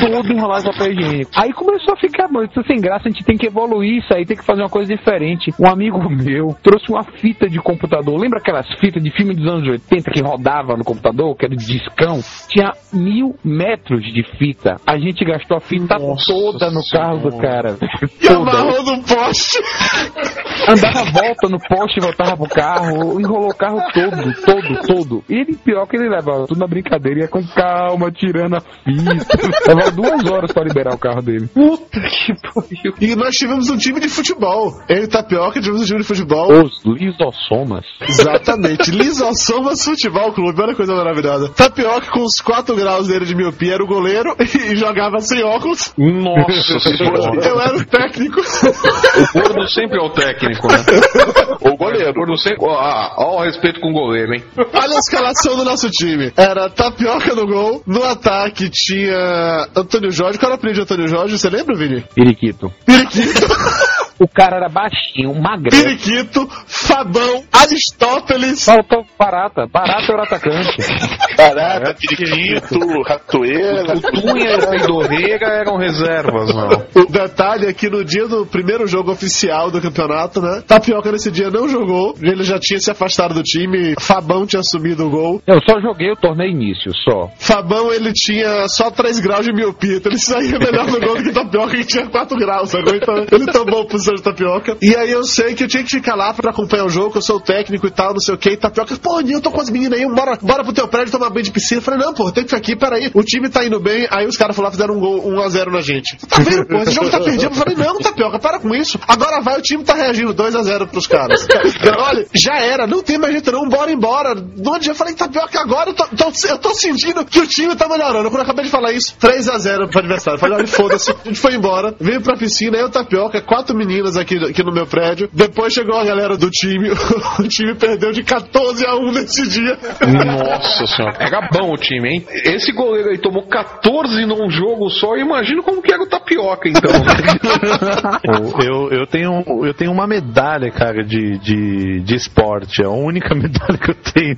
todo enrolado de papel higiênico. Aí começou a ficar muito sem graça, a gente tem que evoluir isso aí, tem que fazer uma coisa diferente. Um amigo meu trouxe uma fita de computador, lembra aquelas fitas de filme dos anos 80 que rodava no computador, que era de discão? Tinha mil metros de fita. A gente gastou a fita toda no carro do cara. E Toda. amarrou no poste. Andava a volta no poste e voltava pro carro, enrolou o carro todo, todo, todo. E ele, pior que ele levava tudo na brincadeira, ia com calma, tirando a fita. Levava duas horas pra liberar o carro dele. Puta que pariu. E nós tivemos um time de futebol. Eu e Tapioca um de futebol. Os lisossomas. Exatamente. Lisossomas Futebol Clube. Olha que coisa maravilhosa. Tapioca com os 4 graus dele de miopia era o goleiro e jogava sem óculos. Nossa senhora. Eu era o técnico. O gordo sempre é o técnico, né? O goleiro. O gordo sempre. Ah, ó o respeito com o goleiro, hein? Olha a escalação do nosso time. Era Tapioca no gol. No ataque tinha Antônio Jorge. Qual era o apelido de Antônio Jorge? Você lembra, Vini? Periquito. Periquito. O cara era baixinho, magrelo. Periquito, Fabão, Aristóteles. Faltou Barata. Barata era o atacante. Barata, Periquito, Ratoeira. O Tunha e o Peidorreira eram reservas, não. O detalhe é que no dia do primeiro jogo oficial do campeonato, né? Tapioca nesse dia não jogou, ele já tinha se afastado do time, Fabão tinha assumido o gol. Eu só joguei o torneio início, só. Fabão, ele tinha só 3 graus de miopia, então ele saía melhor no gol do que Tapioca, que tinha 4 graus, sacou? Então ele tomou a de Tapioca. E aí eu sei que eu tinha que ficar lá pra acompanhar o jogo, que eu sou o técnico e tal, não sei o que, e Tapioca, pô, Nil, tô com as meninas aí, bora, bora pro teu prédio tomar banho de piscina. Eu falei, não, pô, tem que ficar aqui, peraí, o time tá indo bem, aí os caras foram lá fizeram um gol 1x0 na gente. Tá vendo, pô, esse jogo tá perdido. Eu falei, não, Tapioca, para com isso. Agora vai, o time tá reagindo 2x0 pros caras. Olha, já era, não tem mais jeito não, bora embora. No dia eu falei, Tapioca, agora eu tô, tô- eu tô sentindo que o time tá melhorando. Quando eu acabei de falar isso, 3x0 pro adversário. Eu falei, olha, foda-se. A gente foi embora, veio pra piscina, eu, Tapioca, quatro meninas aqui, aqui no meu prédio. Depois chegou a galera do time, o time perdeu de 14 a 1 nesse dia. Nossa senhora, era bom o time, hein? Esse goleiro aí tomou 14 num jogo só, imagina como que era o tapioca, então. Eu, eu, tenho, eu tenho uma medalha, cara, de, de, de esporte. É a única medalha que eu tenho.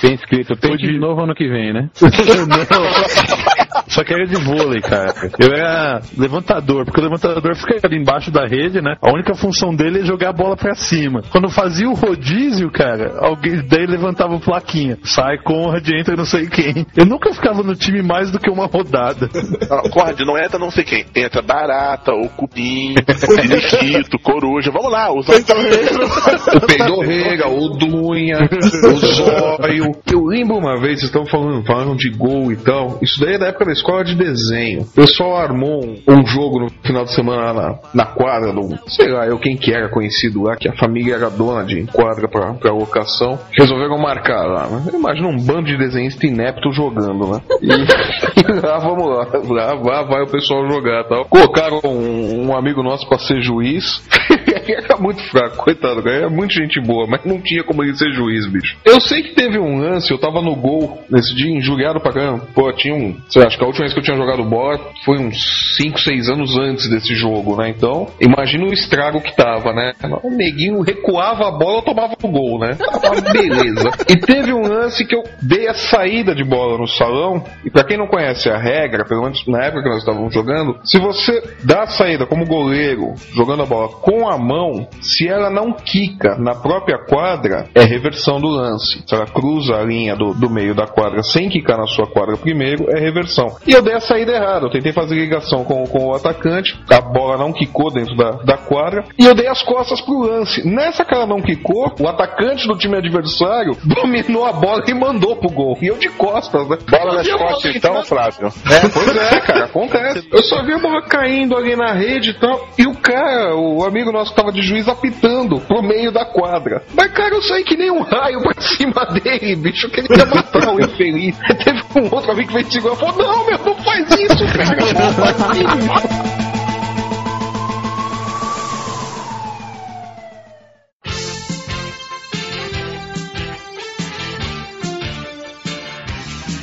Tem escrito, tem de novo ano que vem, né? Não. Só que era de vôlei, cara. Eu era levantador, porque o levantador fica ali embaixo da rede, né? A única função dele é jogar a bola pra cima. Quando fazia o rodízio, cara, alguém daí levantava o plaquinha. Sai, Conrad, entra não sei quem. Eu nunca ficava no time mais do que uma rodada. Não, Conrad, não entra não sei quem. Entra Barata, o Cupim, o Coruja. Vamos lá, os o Peidorreira, o Dunha, o Zóio. Eu lembro uma vez, vocês estão falando, falando de gol e tal. Isso daí é da época da escola de desenho. O pessoal armou um, um jogo no final de semana na, na quadra do, sei lá, eu quem que era conhecido lá, que a família era dona de quadra pra, pra locação. Resolveram marcar lá, né? Imagina um bando de desenhistas ineptos jogando, né? E, e lá vamos lá, lá, lá vai o pessoal jogar tal. Colocaram um, um amigo nosso pra ser juiz. era muito fraco, coitado, cara. Era muito gente boa, mas não tinha como ele ser juiz, bicho. Eu sei que teve um lance, eu tava no gol nesse dia, injuriado pra caramba. Pô, tinha um. Sei lá, acho que a última vez que eu tinha jogado bola foi uns 5, 6 anos antes desse jogo, né? Então, imagina o estrago que tava, né? O neguinho recuava a bola, tomava o gol, né? Tava beleza. E teve um lance que eu dei a saída de bola no salão, e pra quem não conhece a regra, pelo menos na época que nós estávamos jogando, se você dá a saída como goleiro, jogando a bola com a mão, se ela não quica na própria quadra, é reversão do lance. Se ela cruza a linha do, do meio da quadra sem quicar na sua quadra primeiro, é reversão. E eu dei a saída errada, eu tentei fazer ligação com, com o atacante, a bola não quicou dentro da, da quadra, e eu dei as costas pro lance. Nessa que ela não quicou, o atacante do time adversário dominou a bola e mandou pro gol. E eu de costas, né? Bola nas costas então? Flávio. É, pois é, cara, acontece. Eu só vi a bola caindo ali na rede e tal. E o cara, o amigo nosso que tava de juiz apitando pro meio da quadra. Mas, cara, eu saí que nem um raio pra cima dele, bicho. Eu queria matar o infeliz. Teve um outro amigo que veio e falou: Não, meu, não faz isso, cara. Não faz isso.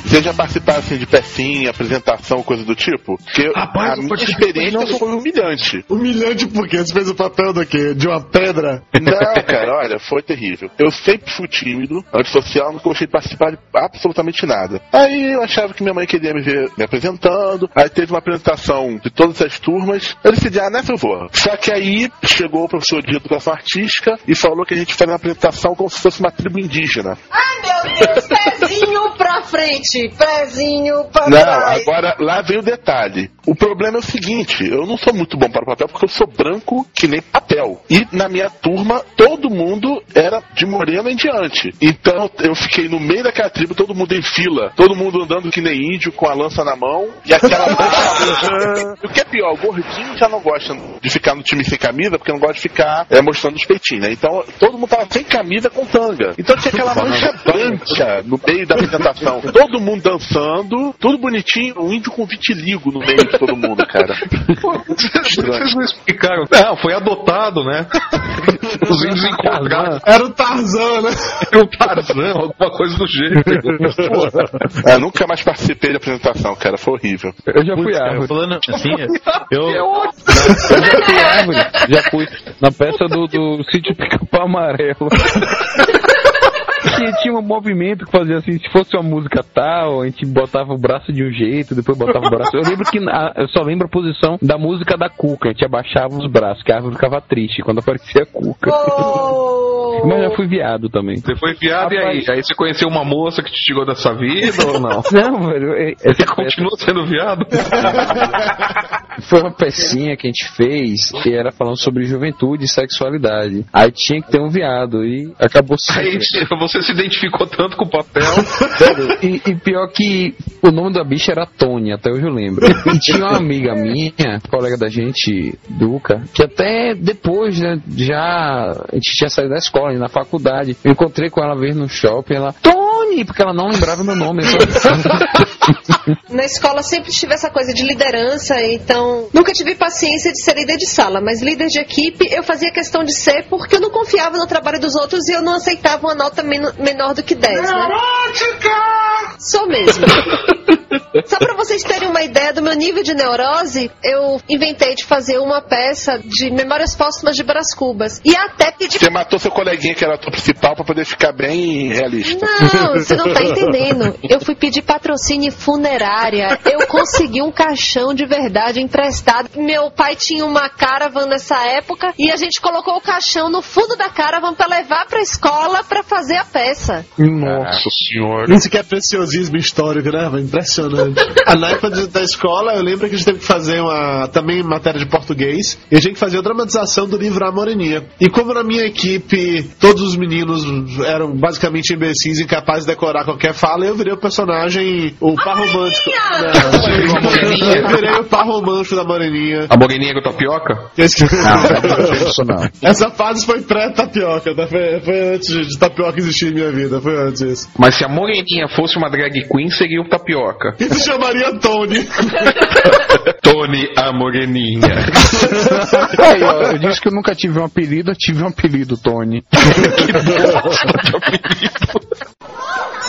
Vocês já participaram assim, de pecinha, apresentação, coisa do tipo? Porque Rapaz, a eu minha participei, experiência não, foi humilhante. Humilhante porque você fez o papel do quê? De uma pedra? Não, cara, olha, foi terrível. Eu sempre fui tímido, antissocial, não gostei de participar de absolutamente nada. Aí eu achava que minha mãe queria me ver me apresentando, aí teve uma apresentação de todas as turmas, eu decidi, ah, nessa eu vou. Só que aí chegou o professor de educação artística e falou que a gente faz uma apresentação como se fosse uma tribo indígena. Ai, meu Deus, pezinho pra frente, pezinho pra Não, trás. agora lá vem o detalhe. O problema é o seguinte, eu não sou muito bom para o papel porque eu sou branco que nem papel. E na minha turma, todo mundo era de moreno em diante. Então eu fiquei no meio daquela tribo, todo mundo em fila, todo mundo andando que nem índio com a lança na mão e aquela mancha. o que é pior, o gordinho já não gosta de ficar no time sem camisa porque não gosta de ficar é, mostrando os peitinhos, né? Então todo mundo tava sem camisa com tanga. Então tinha aquela mancha branca no meio da apresentação. todo mundo dançando, tudo bonitinho, um índio com vitiligo no meio de todo mundo, cara. Vocês não explicaram. Não, foi adotado, né? Os índios encontraram. Era o Tarzan, né? Era o Tarzan, alguma coisa do jeito. Pô, É, nunca mais participei da apresentação, cara, foi horrível. Eu já fui árvore. falando assim, eu, Eu já fui árvore. Já fui na peça do, do sítio Pica-Pau Amarelo. Tinha, tinha um movimento que fazia assim, se fosse uma música tal, a gente botava o braço de um jeito, depois botava o braço. Eu lembro que na- eu só lembro a posição da música da Cuca, a gente abaixava os braços, que a árvore ficava triste quando aparecia a Cuca. Mas já fui viado também. Você foi viado e aí? Aí você conheceu uma moça que te tirou dessa vida ou não? Não, velho. é- Você Essa continua sendo viado? Foi uma pecinha que a gente fez que era falando sobre juventude e sexualidade. Aí tinha que ter um viado e acabou Aí sendo. Você se identificou tanto com o papel. E, e pior que o nome da bicha era Tony, até hoje eu lembro. E tinha uma amiga minha, colega da gente, Duca, que até depois, né, já a gente tinha saído da escola, na faculdade. Eu encontrei com ela uma vez no shopping, ela, Tony, porque ela não lembrava meu nome. Eu Na escola sempre tive essa coisa de liderança, então nunca tive paciência de ser líder de sala, mas líder de equipe eu fazia questão de ser porque eu não confiava no trabalho dos outros e eu não aceitava uma nota men- menor do que 10, né? Sou mesmo. Só pra vocês terem uma ideia do meu nível de neurose, eu inventei de fazer uma peça de Memórias Póstumas de Brás Cubas. E até pedi Você matou seu coleguinha que era ator principal pra poder ficar bem realista. Não, você não tá entendendo. Eu fui pedir patrocínio funerária. Eu consegui um caixão de verdade emprestado. Meu pai tinha uma caravan nessa época e a gente colocou o caixão no fundo da caravan pra levar pra escola pra fazer a peça. Nossa senhora. Isso que é preciosismo histórico, né? Impressionante. Na época de- da escola, eu lembro que a gente teve que fazer uma também matéria de português e a gente fazia a dramatização do livro A Moreninha. E como na minha equipe todos os meninos eram basicamente imbecis, incapazes de decorar qualquer fala, eu virei o personagem, o par romântico. Não, eu virei o par romântico da Moreninha. A moreninha com tapioca? Eu esqueci. Não, isso não. Essa fase foi pré-tapioca, tá? foi, foi antes de tapioca existir minha vida, foi antes. Mas se a moreninha fosse uma drag queen, seria o tapioca. E se chamaria Tony. Tony a moreninha. Aí, ó, eu disse que eu nunca tive um apelido, eu tive um apelido, Tony.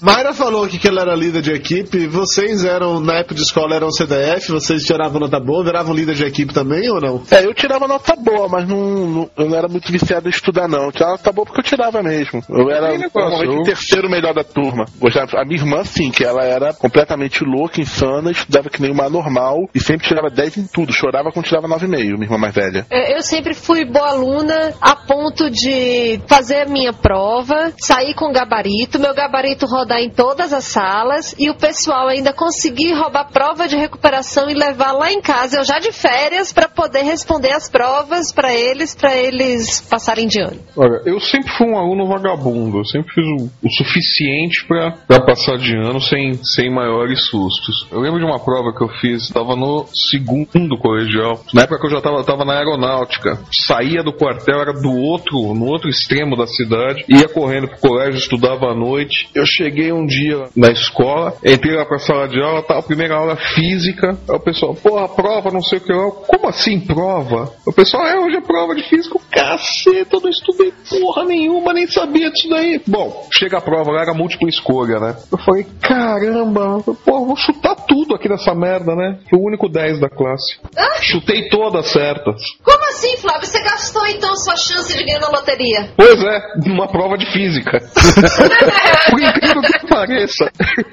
Mayra falou que ela era líder de equipe. Vocês eram, na época de escola, eram CDF, vocês tiravam nota boa, viravam líder de equipe também ou não? É, eu tirava nota boa, mas não, não- eu não era muito viciado em estudar, não. Eu tirava nota boa porque eu tirava mesmo. Eu era eu- o terceiro melhor da turma. Gostava- A minha irmã, sim, que ela era completamente louca, insana, estudava que nem uma normal e sempre tirava 10 em tudo. Chorava quando tirava 9,5, minha irmã mais velha. É, Eu sempre fui boa aluna a ponto de fazer a minha prova, sair com gabarito, meu gabarito rodar em todas as salas e o pessoal ainda conseguir roubar prova de recuperação e levar lá em casa, eu já de férias, para poder responder as provas para eles, para eles passarem de ano. Olha, eu sempre fui um aluno vagabundo. Eu sempre fiz o, o suficiente pra passar de ano sem, sem maiores sustos. Eu lembro de uma prova que eu fiz, estava no segundo colegial. Na época que eu já tava, tava na aeronáutica. Saía do quartel, era do outro, no outro extremo da cidade. Ia correndo pro colégio, estudava à noite. Eu cheguei um dia na escola, entrei lá pra sala de aula, a primeira aula física. Aí o pessoal, porra, prova, não sei o que lá. Como assim prova? O pessoal, é, hoje é prova de física. Caceta, eu não estudei porra nenhuma, nem sabia disso daí. Bom, chega a prova, lá era múltipla escolha, né? Eu falei, caramba, pô, vou chutar tudo aqui nessa merda, né? Fui o único 10 da classe. Chutei todas certas. Como assim, Flávio? Você gastou então sua chance de ganhar na loteria? Pois é, numa prova de física. Por incrível pareça.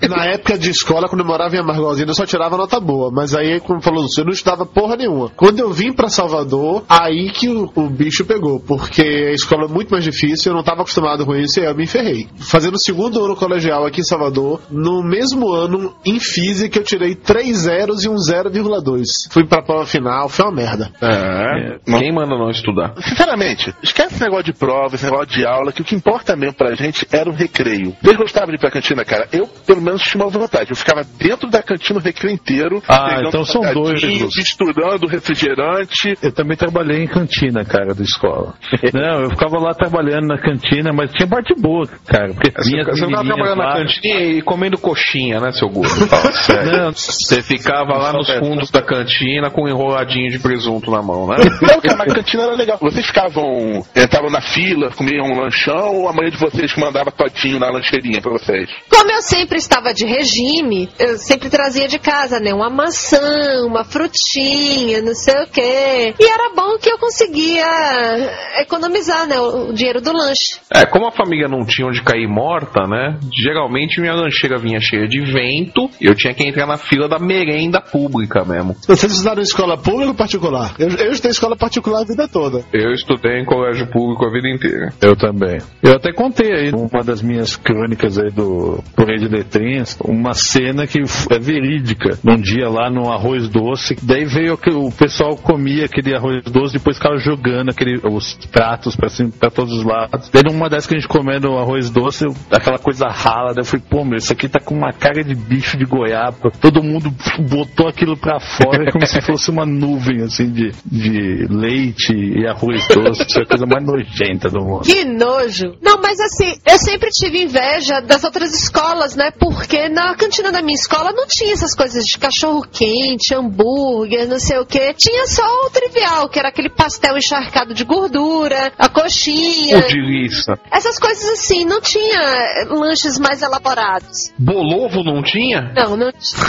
Na época de escola, quando eu morava em Amargozinho, eu só tirava nota boa. Mas aí, como falou, eu não estudava porra nenhuma. Quando eu vim pra Salvador, aí que o, o bicho pegou. Porque a escola é muito mais difícil, eu não estava acostumado com isso e aí eu me ferrei. Fazendo o segundo ano colegial aqui em Salvador, no mesmo ano, em física, eu tirei 3 zeros e um 0,2. Fui pra prova final, foi uma merda. É. Quem manda não estudar? Sinceramente, esquece esse negócio de prova, esse negócio de aula, que o que importa mesmo pra gente era o recreio. Vocês gostavam de ir pra cantina cantina, cara, eu pelo menos tinha uma vantagem. Eu ficava dentro da cantina o recreio inteiro. Ah, pegando então são dois. Misturando refrigerante. Eu também trabalhei em cantina, cara, da escola. Não, eu ficava lá trabalhando na cantina, mas tinha parte boa, cara. Porque as você menininhas trabalhando na lá. cantina e comendo coxinha, né, seu gordo? Não. Você ficava lá nos fundos da cantina com um enroladinho de presunto na mão, né? Não, cara, mas a cantina era legal. Vocês ficavam, entravam na fila, comiam um lanchão, ou a mãe de vocês que mandava totinho na lancheirinha pra vocês? Como eu sempre estava de regime, eu sempre trazia de casa, né? Uma maçã, uma frutinha, não sei o quê. E era bom que eu conseguia economizar, né? O dinheiro do lanche. É, como a família não tinha onde cair morta, né? Geralmente minha lancheira vinha cheia de vento e eu tinha que entrar na fila da merenda pública mesmo. Vocês estudaram em escola pública ou particular? Eu, eu estudei em escola particular a vida toda. Eu estudei em colégio público a vida inteira. Eu também. Eu até contei aí, numa das minhas crônicas aí do Porém de Letrinhas, uma cena que é verídica. Num dia lá no arroz doce, daí veio que o pessoal comia aquele arroz doce, depois ficava jogando aquele, os pratos pra, cima, pra todos os lados. Daí numa dessas que a gente comendo o arroz doce, eu- aquela coisa rala, daí eu falei, pô, meu, isso aqui tá com uma cara de bicho de goiaba. Todo mundo botou aquilo pra fora como se fosse uma nuvem, assim, de, de leite e arroz doce. Isso é a coisa mais nojenta do mundo. Que nojo! Não, mas assim, eu sempre tive inveja das outras escolas, né? Porque na cantina da minha escola não tinha essas coisas de cachorro quente, hambúrguer, não sei o quê. Tinha só o trivial, que era aquele pastel encharcado de gordura, a coxinha. O de liça. Essas coisas assim, não tinha eh, lanches mais elaborados. Bolovo não tinha? Não, não tinha.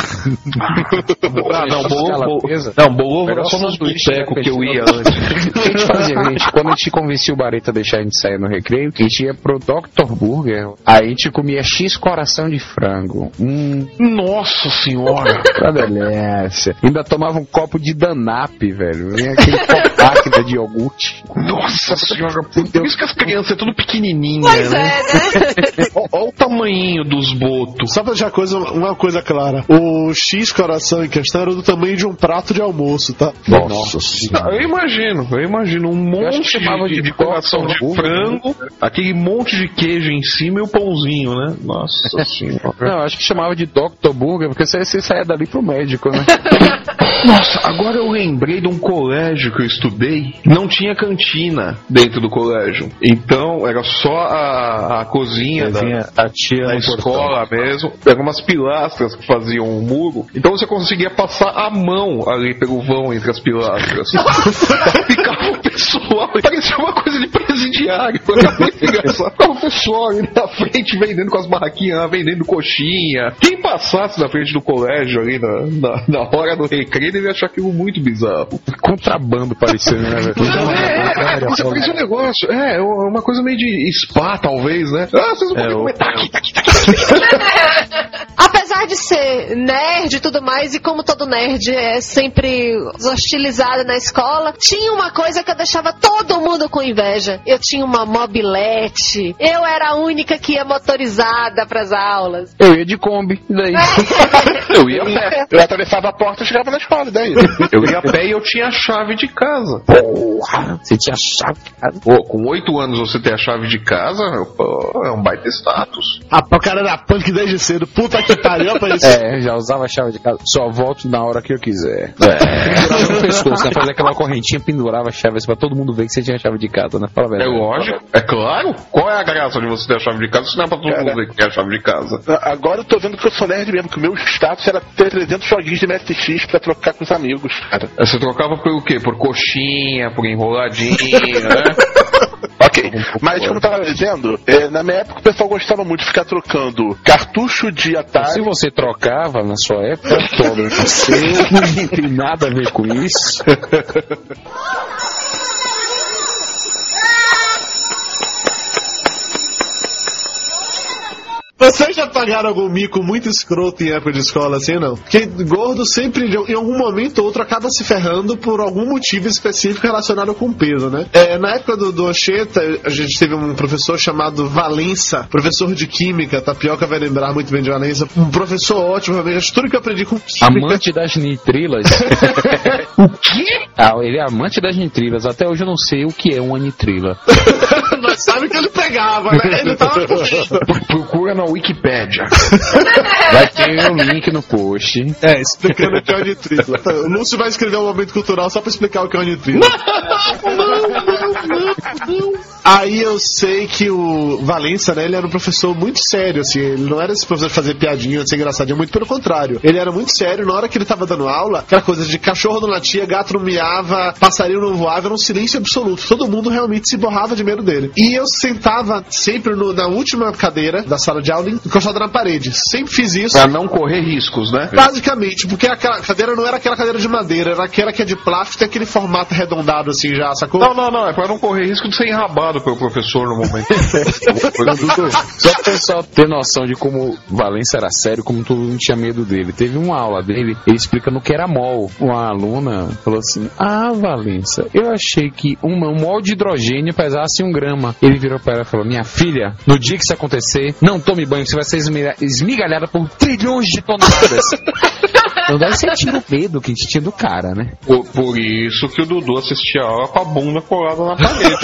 Ah, não, bolovo. Não, bolovo era só nos sanduíche, botecos né, que eu ia antes. O que a gente fazia? A gente, quando a gente convencia o Bareta a deixar a gente sair no recreio, a gente ia pro Dr. Burger. Aí a gente comia X coração de frango. Hum, Nossa senhora! uma delícia. Ainda tomava um copo de Danap, velho. Vinha aquele compacto de iogurte. Nossa senhora, por isso que as crianças é tudo pequenininha, Pois né? é, né? Olha o tamanho dos botos. Só pra deixar coisa, uma coisa clara: o X coração em questão era do tamanho de um prato de almoço, tá? Nossa Ah, Eu imagino, eu imagino um monte que de, de de coração de Dr. frango, aquele monte de queijo em cima e o pãozinho, né? Nossa senhora. Não, acho que chamava de Dr. Burger, porque você, você saia dali pro médico, né? Nossa, agora eu lembrei de um colégio que eu estudei. Não tinha cantina dentro do colégio. Então era só a, a cozinha da, Vinha a tia da escola mesmo. Eram umas pilastras que faziam um muro. Então você conseguia passar a mão ali pelo vão entre as pilastras. Pessoal. Parecia uma coisa de presidiário. Era muito engraçado. Ficava o pessoal ali na frente vendendo com as barraquinhas, lá, vendendo coxinha. Quem passasse na frente do colégio ali na, na, na hora do recreio devia achar aquilo muito bizarro. Contrabando parecendo, né, velho? Não, é, é, é, parecia um negócio. É, uma coisa meio de spa, talvez, né? Ah, vocês não podem comer. Tá aqui, tá aqui, tá aqui. Apesar de ser nerd e tudo mais, e como todo nerd é sempre hostilizado na escola, tinha uma coisa que eu deixava todo mundo com inveja. Eu tinha uma mobilete. Eu era a única que ia motorizada pras aulas. Eu ia de Kombi, daí? Eu ia a pé. Eu atravessava a porta e chegava na escola, daí. Eu ia a pé e eu tinha a chave de casa. Porra, você tinha chave de casa. Pô, com oito anos você ter a chave de casa, pô, é um baita status. Rapaz, o cara era punk desde cedo. Puta que pariu, rapaz. É, já usava a chave de casa. Só volto na hora que eu quiser. É. Pendurava no pescoço, né? Fazia aquela correntinha, pendurava a chave assim, pra todo mundo ver que você tinha a chave de casa, né? Fala a É verdade. lógico, é claro. Qual é a graça de você ter a chave de casa se não é pra todo mundo ver que tem a chave de casa? Agora eu tô vendo que eu sou nerd mesmo, que o meu status era ter 300 joguinhos de MSX pra trocar com os amigos, cara. Você trocava por o quê? Por coxinha, por enroladinha, né? Ok, mas como eu tava dizendo, é, na minha época o pessoal gostava muito de ficar trocando cartucho de Se Atari. você trocava na sua época eu não sei, não tem nada a ver com isso. Vocês já pagaram algum mico muito escroto em época de escola assim, não? Porque gordo sempre, em algum momento ou outro, acaba se ferrando por algum motivo específico relacionado com peso, né? É, na época do, do Anchieta, a gente teve um professor chamado Valença, professor de Química, Tapioca vai lembrar muito bem de Valença, um professor ótimo, realmente, tudo que eu aprendi com Química... Amante das nitrilas. o quê? Ah, ele é amante das nitrilas. Até hoje eu não sei o que é uma nitrila. nós sabemos que ele pegava, né? Ele tava correndo. Procura na Wikipédia. Vai ter um link no post. É, explicando o que é o nitrilo. O Lúcio vai escrever um momento cultural só pra explicar o que é o nitrilo. Aí eu sei que o Valença, né, ele era um professor muito sério, assim, ele não era esse professor de fazer piadinha, de ser engraçadinho, muito pelo contrário. Ele era muito sério, na hora que ele tava dando aula, aquela coisa de cachorro não latia, gato não miava, passarinho não voava, era um silêncio absoluto. Todo mundo realmente se borrava de medo dele. E eu sentava sempre no- na última cadeira da sala de aula, encostado na parede. Sempre fiz isso. Pra não correr riscos, né? Basicamente, porque aquela cadeira não era aquela cadeira de madeira, era aquela que é de plástico, tem aquele formato arredondado assim já, sacou? Não, não, não, é pra não correr risco de ser enrabado pelo professor no momento. Só pro pessoal ter noção de como Valência era sério, como todo mundo tinha medo dele. Teve uma aula dele, ele explica no que era mol. Uma aluna falou assim: Ah, Valência, eu achei que uma, um mol de hidrogênio pesasse um grama. Ele virou pra ela e falou: Minha filha, no dia que isso acontecer, não tome banho, você vai ser esmiga- esmigalhada por trilhões de toneladas. Daí você tira o medo que a gente tinha do cara, né? Por, por isso que o Dudu assistia a aula com a bunda colada na parede.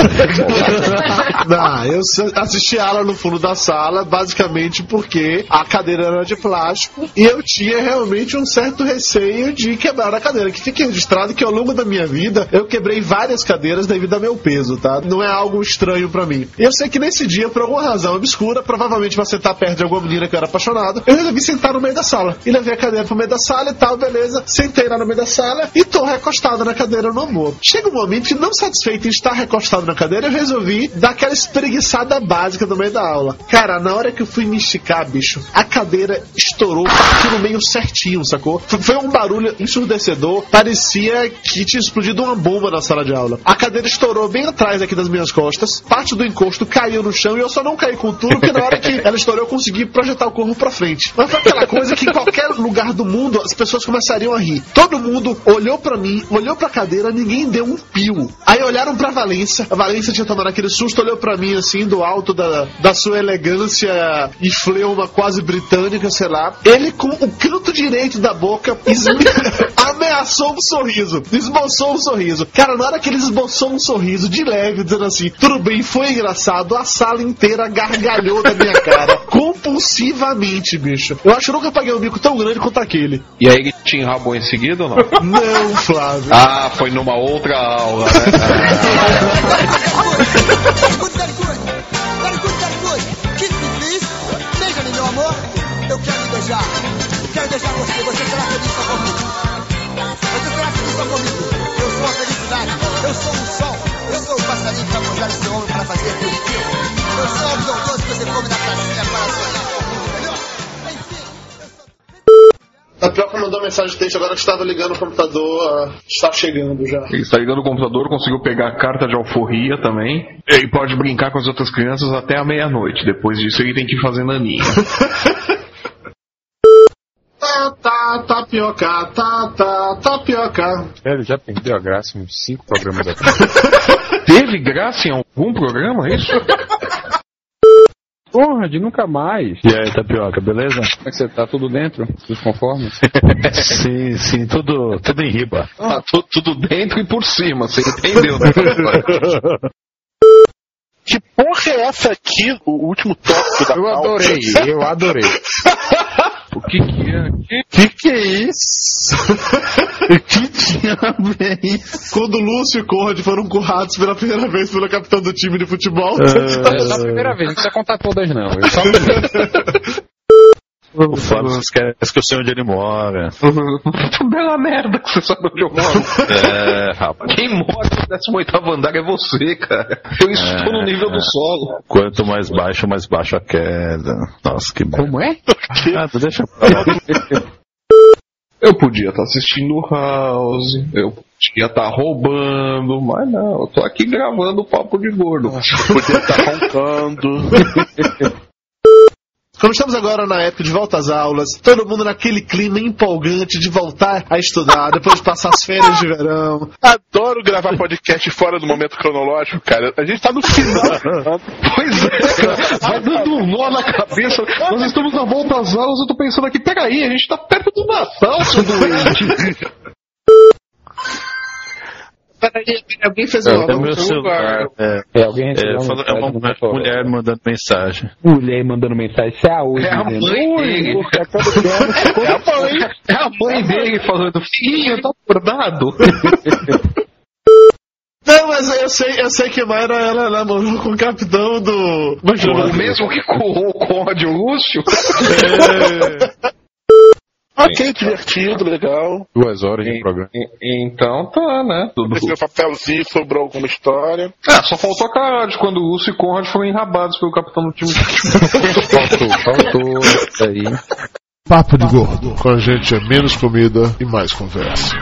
Não, eu assisti a aula no fundo da sala, basicamente porque a cadeira era de plástico e eu tinha realmente um certo receio de quebrar a cadeira. Que fique registrado que ao longo da minha vida eu quebrei várias cadeiras devido ao meu peso, tá? Não é algo estranho pra mim. E eu sei que nesse dia, por alguma razão obscura, provavelmente pra sentar perto de alguma menina que eu era apaixonado, eu resolvi sentar no meio da sala. E levei a cadeira pro meio da sala e tal, beleza. Sentei lá no meio da sala e tô recostado na cadeira no amor. Chega um momento que, não satisfeito em estar recostado na cadeira, eu resolvi dar aquela espreguiçada básica no meio da aula. Cara, na hora que eu fui me esticar, bicho, a cadeira estourou aqui no meio certinho, sacou? Foi- um barulho ensurdecedor, parecia que tinha explodido uma bomba na sala de aula. A cadeira estourou bem atrás aqui das minhas costas, parte do encosto caiu no chão e eu só não caí com tudo, porque na hora que ela estourou eu consegui projetar o corpo pra frente. Mas foi aquela coisa que em qualquer lugar do mundo pessoas começariam a rir. Todo mundo olhou pra mim, olhou pra cadeira, ninguém deu um pio. Aí olharam pra Valência, a Valência tinha tomado aquele susto, olhou pra mim assim, do alto da, da sua elegância e fleuma quase britânica, sei lá. Ele com o canto direito da boca ameaçou um sorriso, esboçou um sorriso. Cara, na hora que ele esboçou um sorriso de leve, dizendo assim, tudo bem, foi engraçado, a sala inteira gargalhou da minha cara. Compulsivamente, bicho. Eu acho que eu nunca paguei um bico tão grande quanto aquele. E aí ele te enrabou em seguida ou não? Não, Flávio. Ah, foi numa outra aula, né? Eu quero me beijar. Quero beijar você. Você será feliz só comigo. Você será feliz só comigo. Eu sou a felicidade. Eu sou o sol. Eu sou o passarinho que vai seu ombro para fazer. Eu sou o doce que você come na pracinha para sonhar A Tapioca mandou mensagem de texto agora que estava ligando o computador, está chegando já. Ele está ligando o computador, conseguiu pegar a carta de alforria também. Ele pode brincar com as outras crianças até a meia-noite. Depois disso ele tem que ir fazer naninha. Tá, tá, tapioca, tá, tá, tapioca. Velho, já perdeu a graça em uns cinco programas aqui. Teve graça em algum programa, é isso? Porra, de nunca mais. E aí, Tapioca, beleza? Como é que você tá? Tudo dentro? Dos conformes? sim, sim, tudo, tudo em riba. Ah, tu- tudo dentro e por cima, você entendeu, né? Que porra é essa aqui? O último tópico da Eu pauta? adorei, eu adorei. O que que é? Que que é isso? que diabo é isso? Quando o Lúcio e o Conrad foram currados pela primeira vez pelo capitão do time de futebol. É só a primeira vez, não precisa contar todas não. Eu só O Flávio esquece que eu sei onde ele mora. Bela merda que você sabe onde eu moro. É, rapaz. Quem mora no 18 andar é você, cara. Eu estou no nível do solo. Quanto mais baixo, mais baixo a queda. Nossa, que merda. Como é? Ah, tu deixa. Eu podia estar assistindo House, eu podia estar roubando, mas não, eu tô aqui gravando o papo de gordo. Podia estar roncando. Como estamos agora na época de volta às aulas, todo mundo naquele clima empolgante de voltar a estudar, depois de passar as férias de verão. Adoro gravar podcast fora do momento cronológico, cara. A gente tá no final. Pois é, vai dando um nó na cabeça. Nós estamos na volta às aulas, eu tô pensando aqui, peraí, a gente tá perto do Natal, seu doente. Peraí, peraí, alguém fez É, uma é meu celular. É, É, alguém é, uma falou- é uma no mulher mandando mensagem. Mulher mandando mensagem, isso é a hoje. É a mãe "Oi, dele." É a mãe, é a mãe dele falando, filho, tá acordado? Não, mas eu sei, eu sei que Mayra ela namorou com o capitão do. O mesmo que com o Conde Lúcio? Ok, divertido, legal. Duas horas de programa. Então tá, né? Tudo... Esse meu papelzinho sobrou alguma história. Ah, só faltou a cara de quando o Lúcio e Conrad foram enrabados pelo capitão do time. Faltou, faltou. Isso aí. Papo de gordo. Com a gente é menos comida e mais conversa.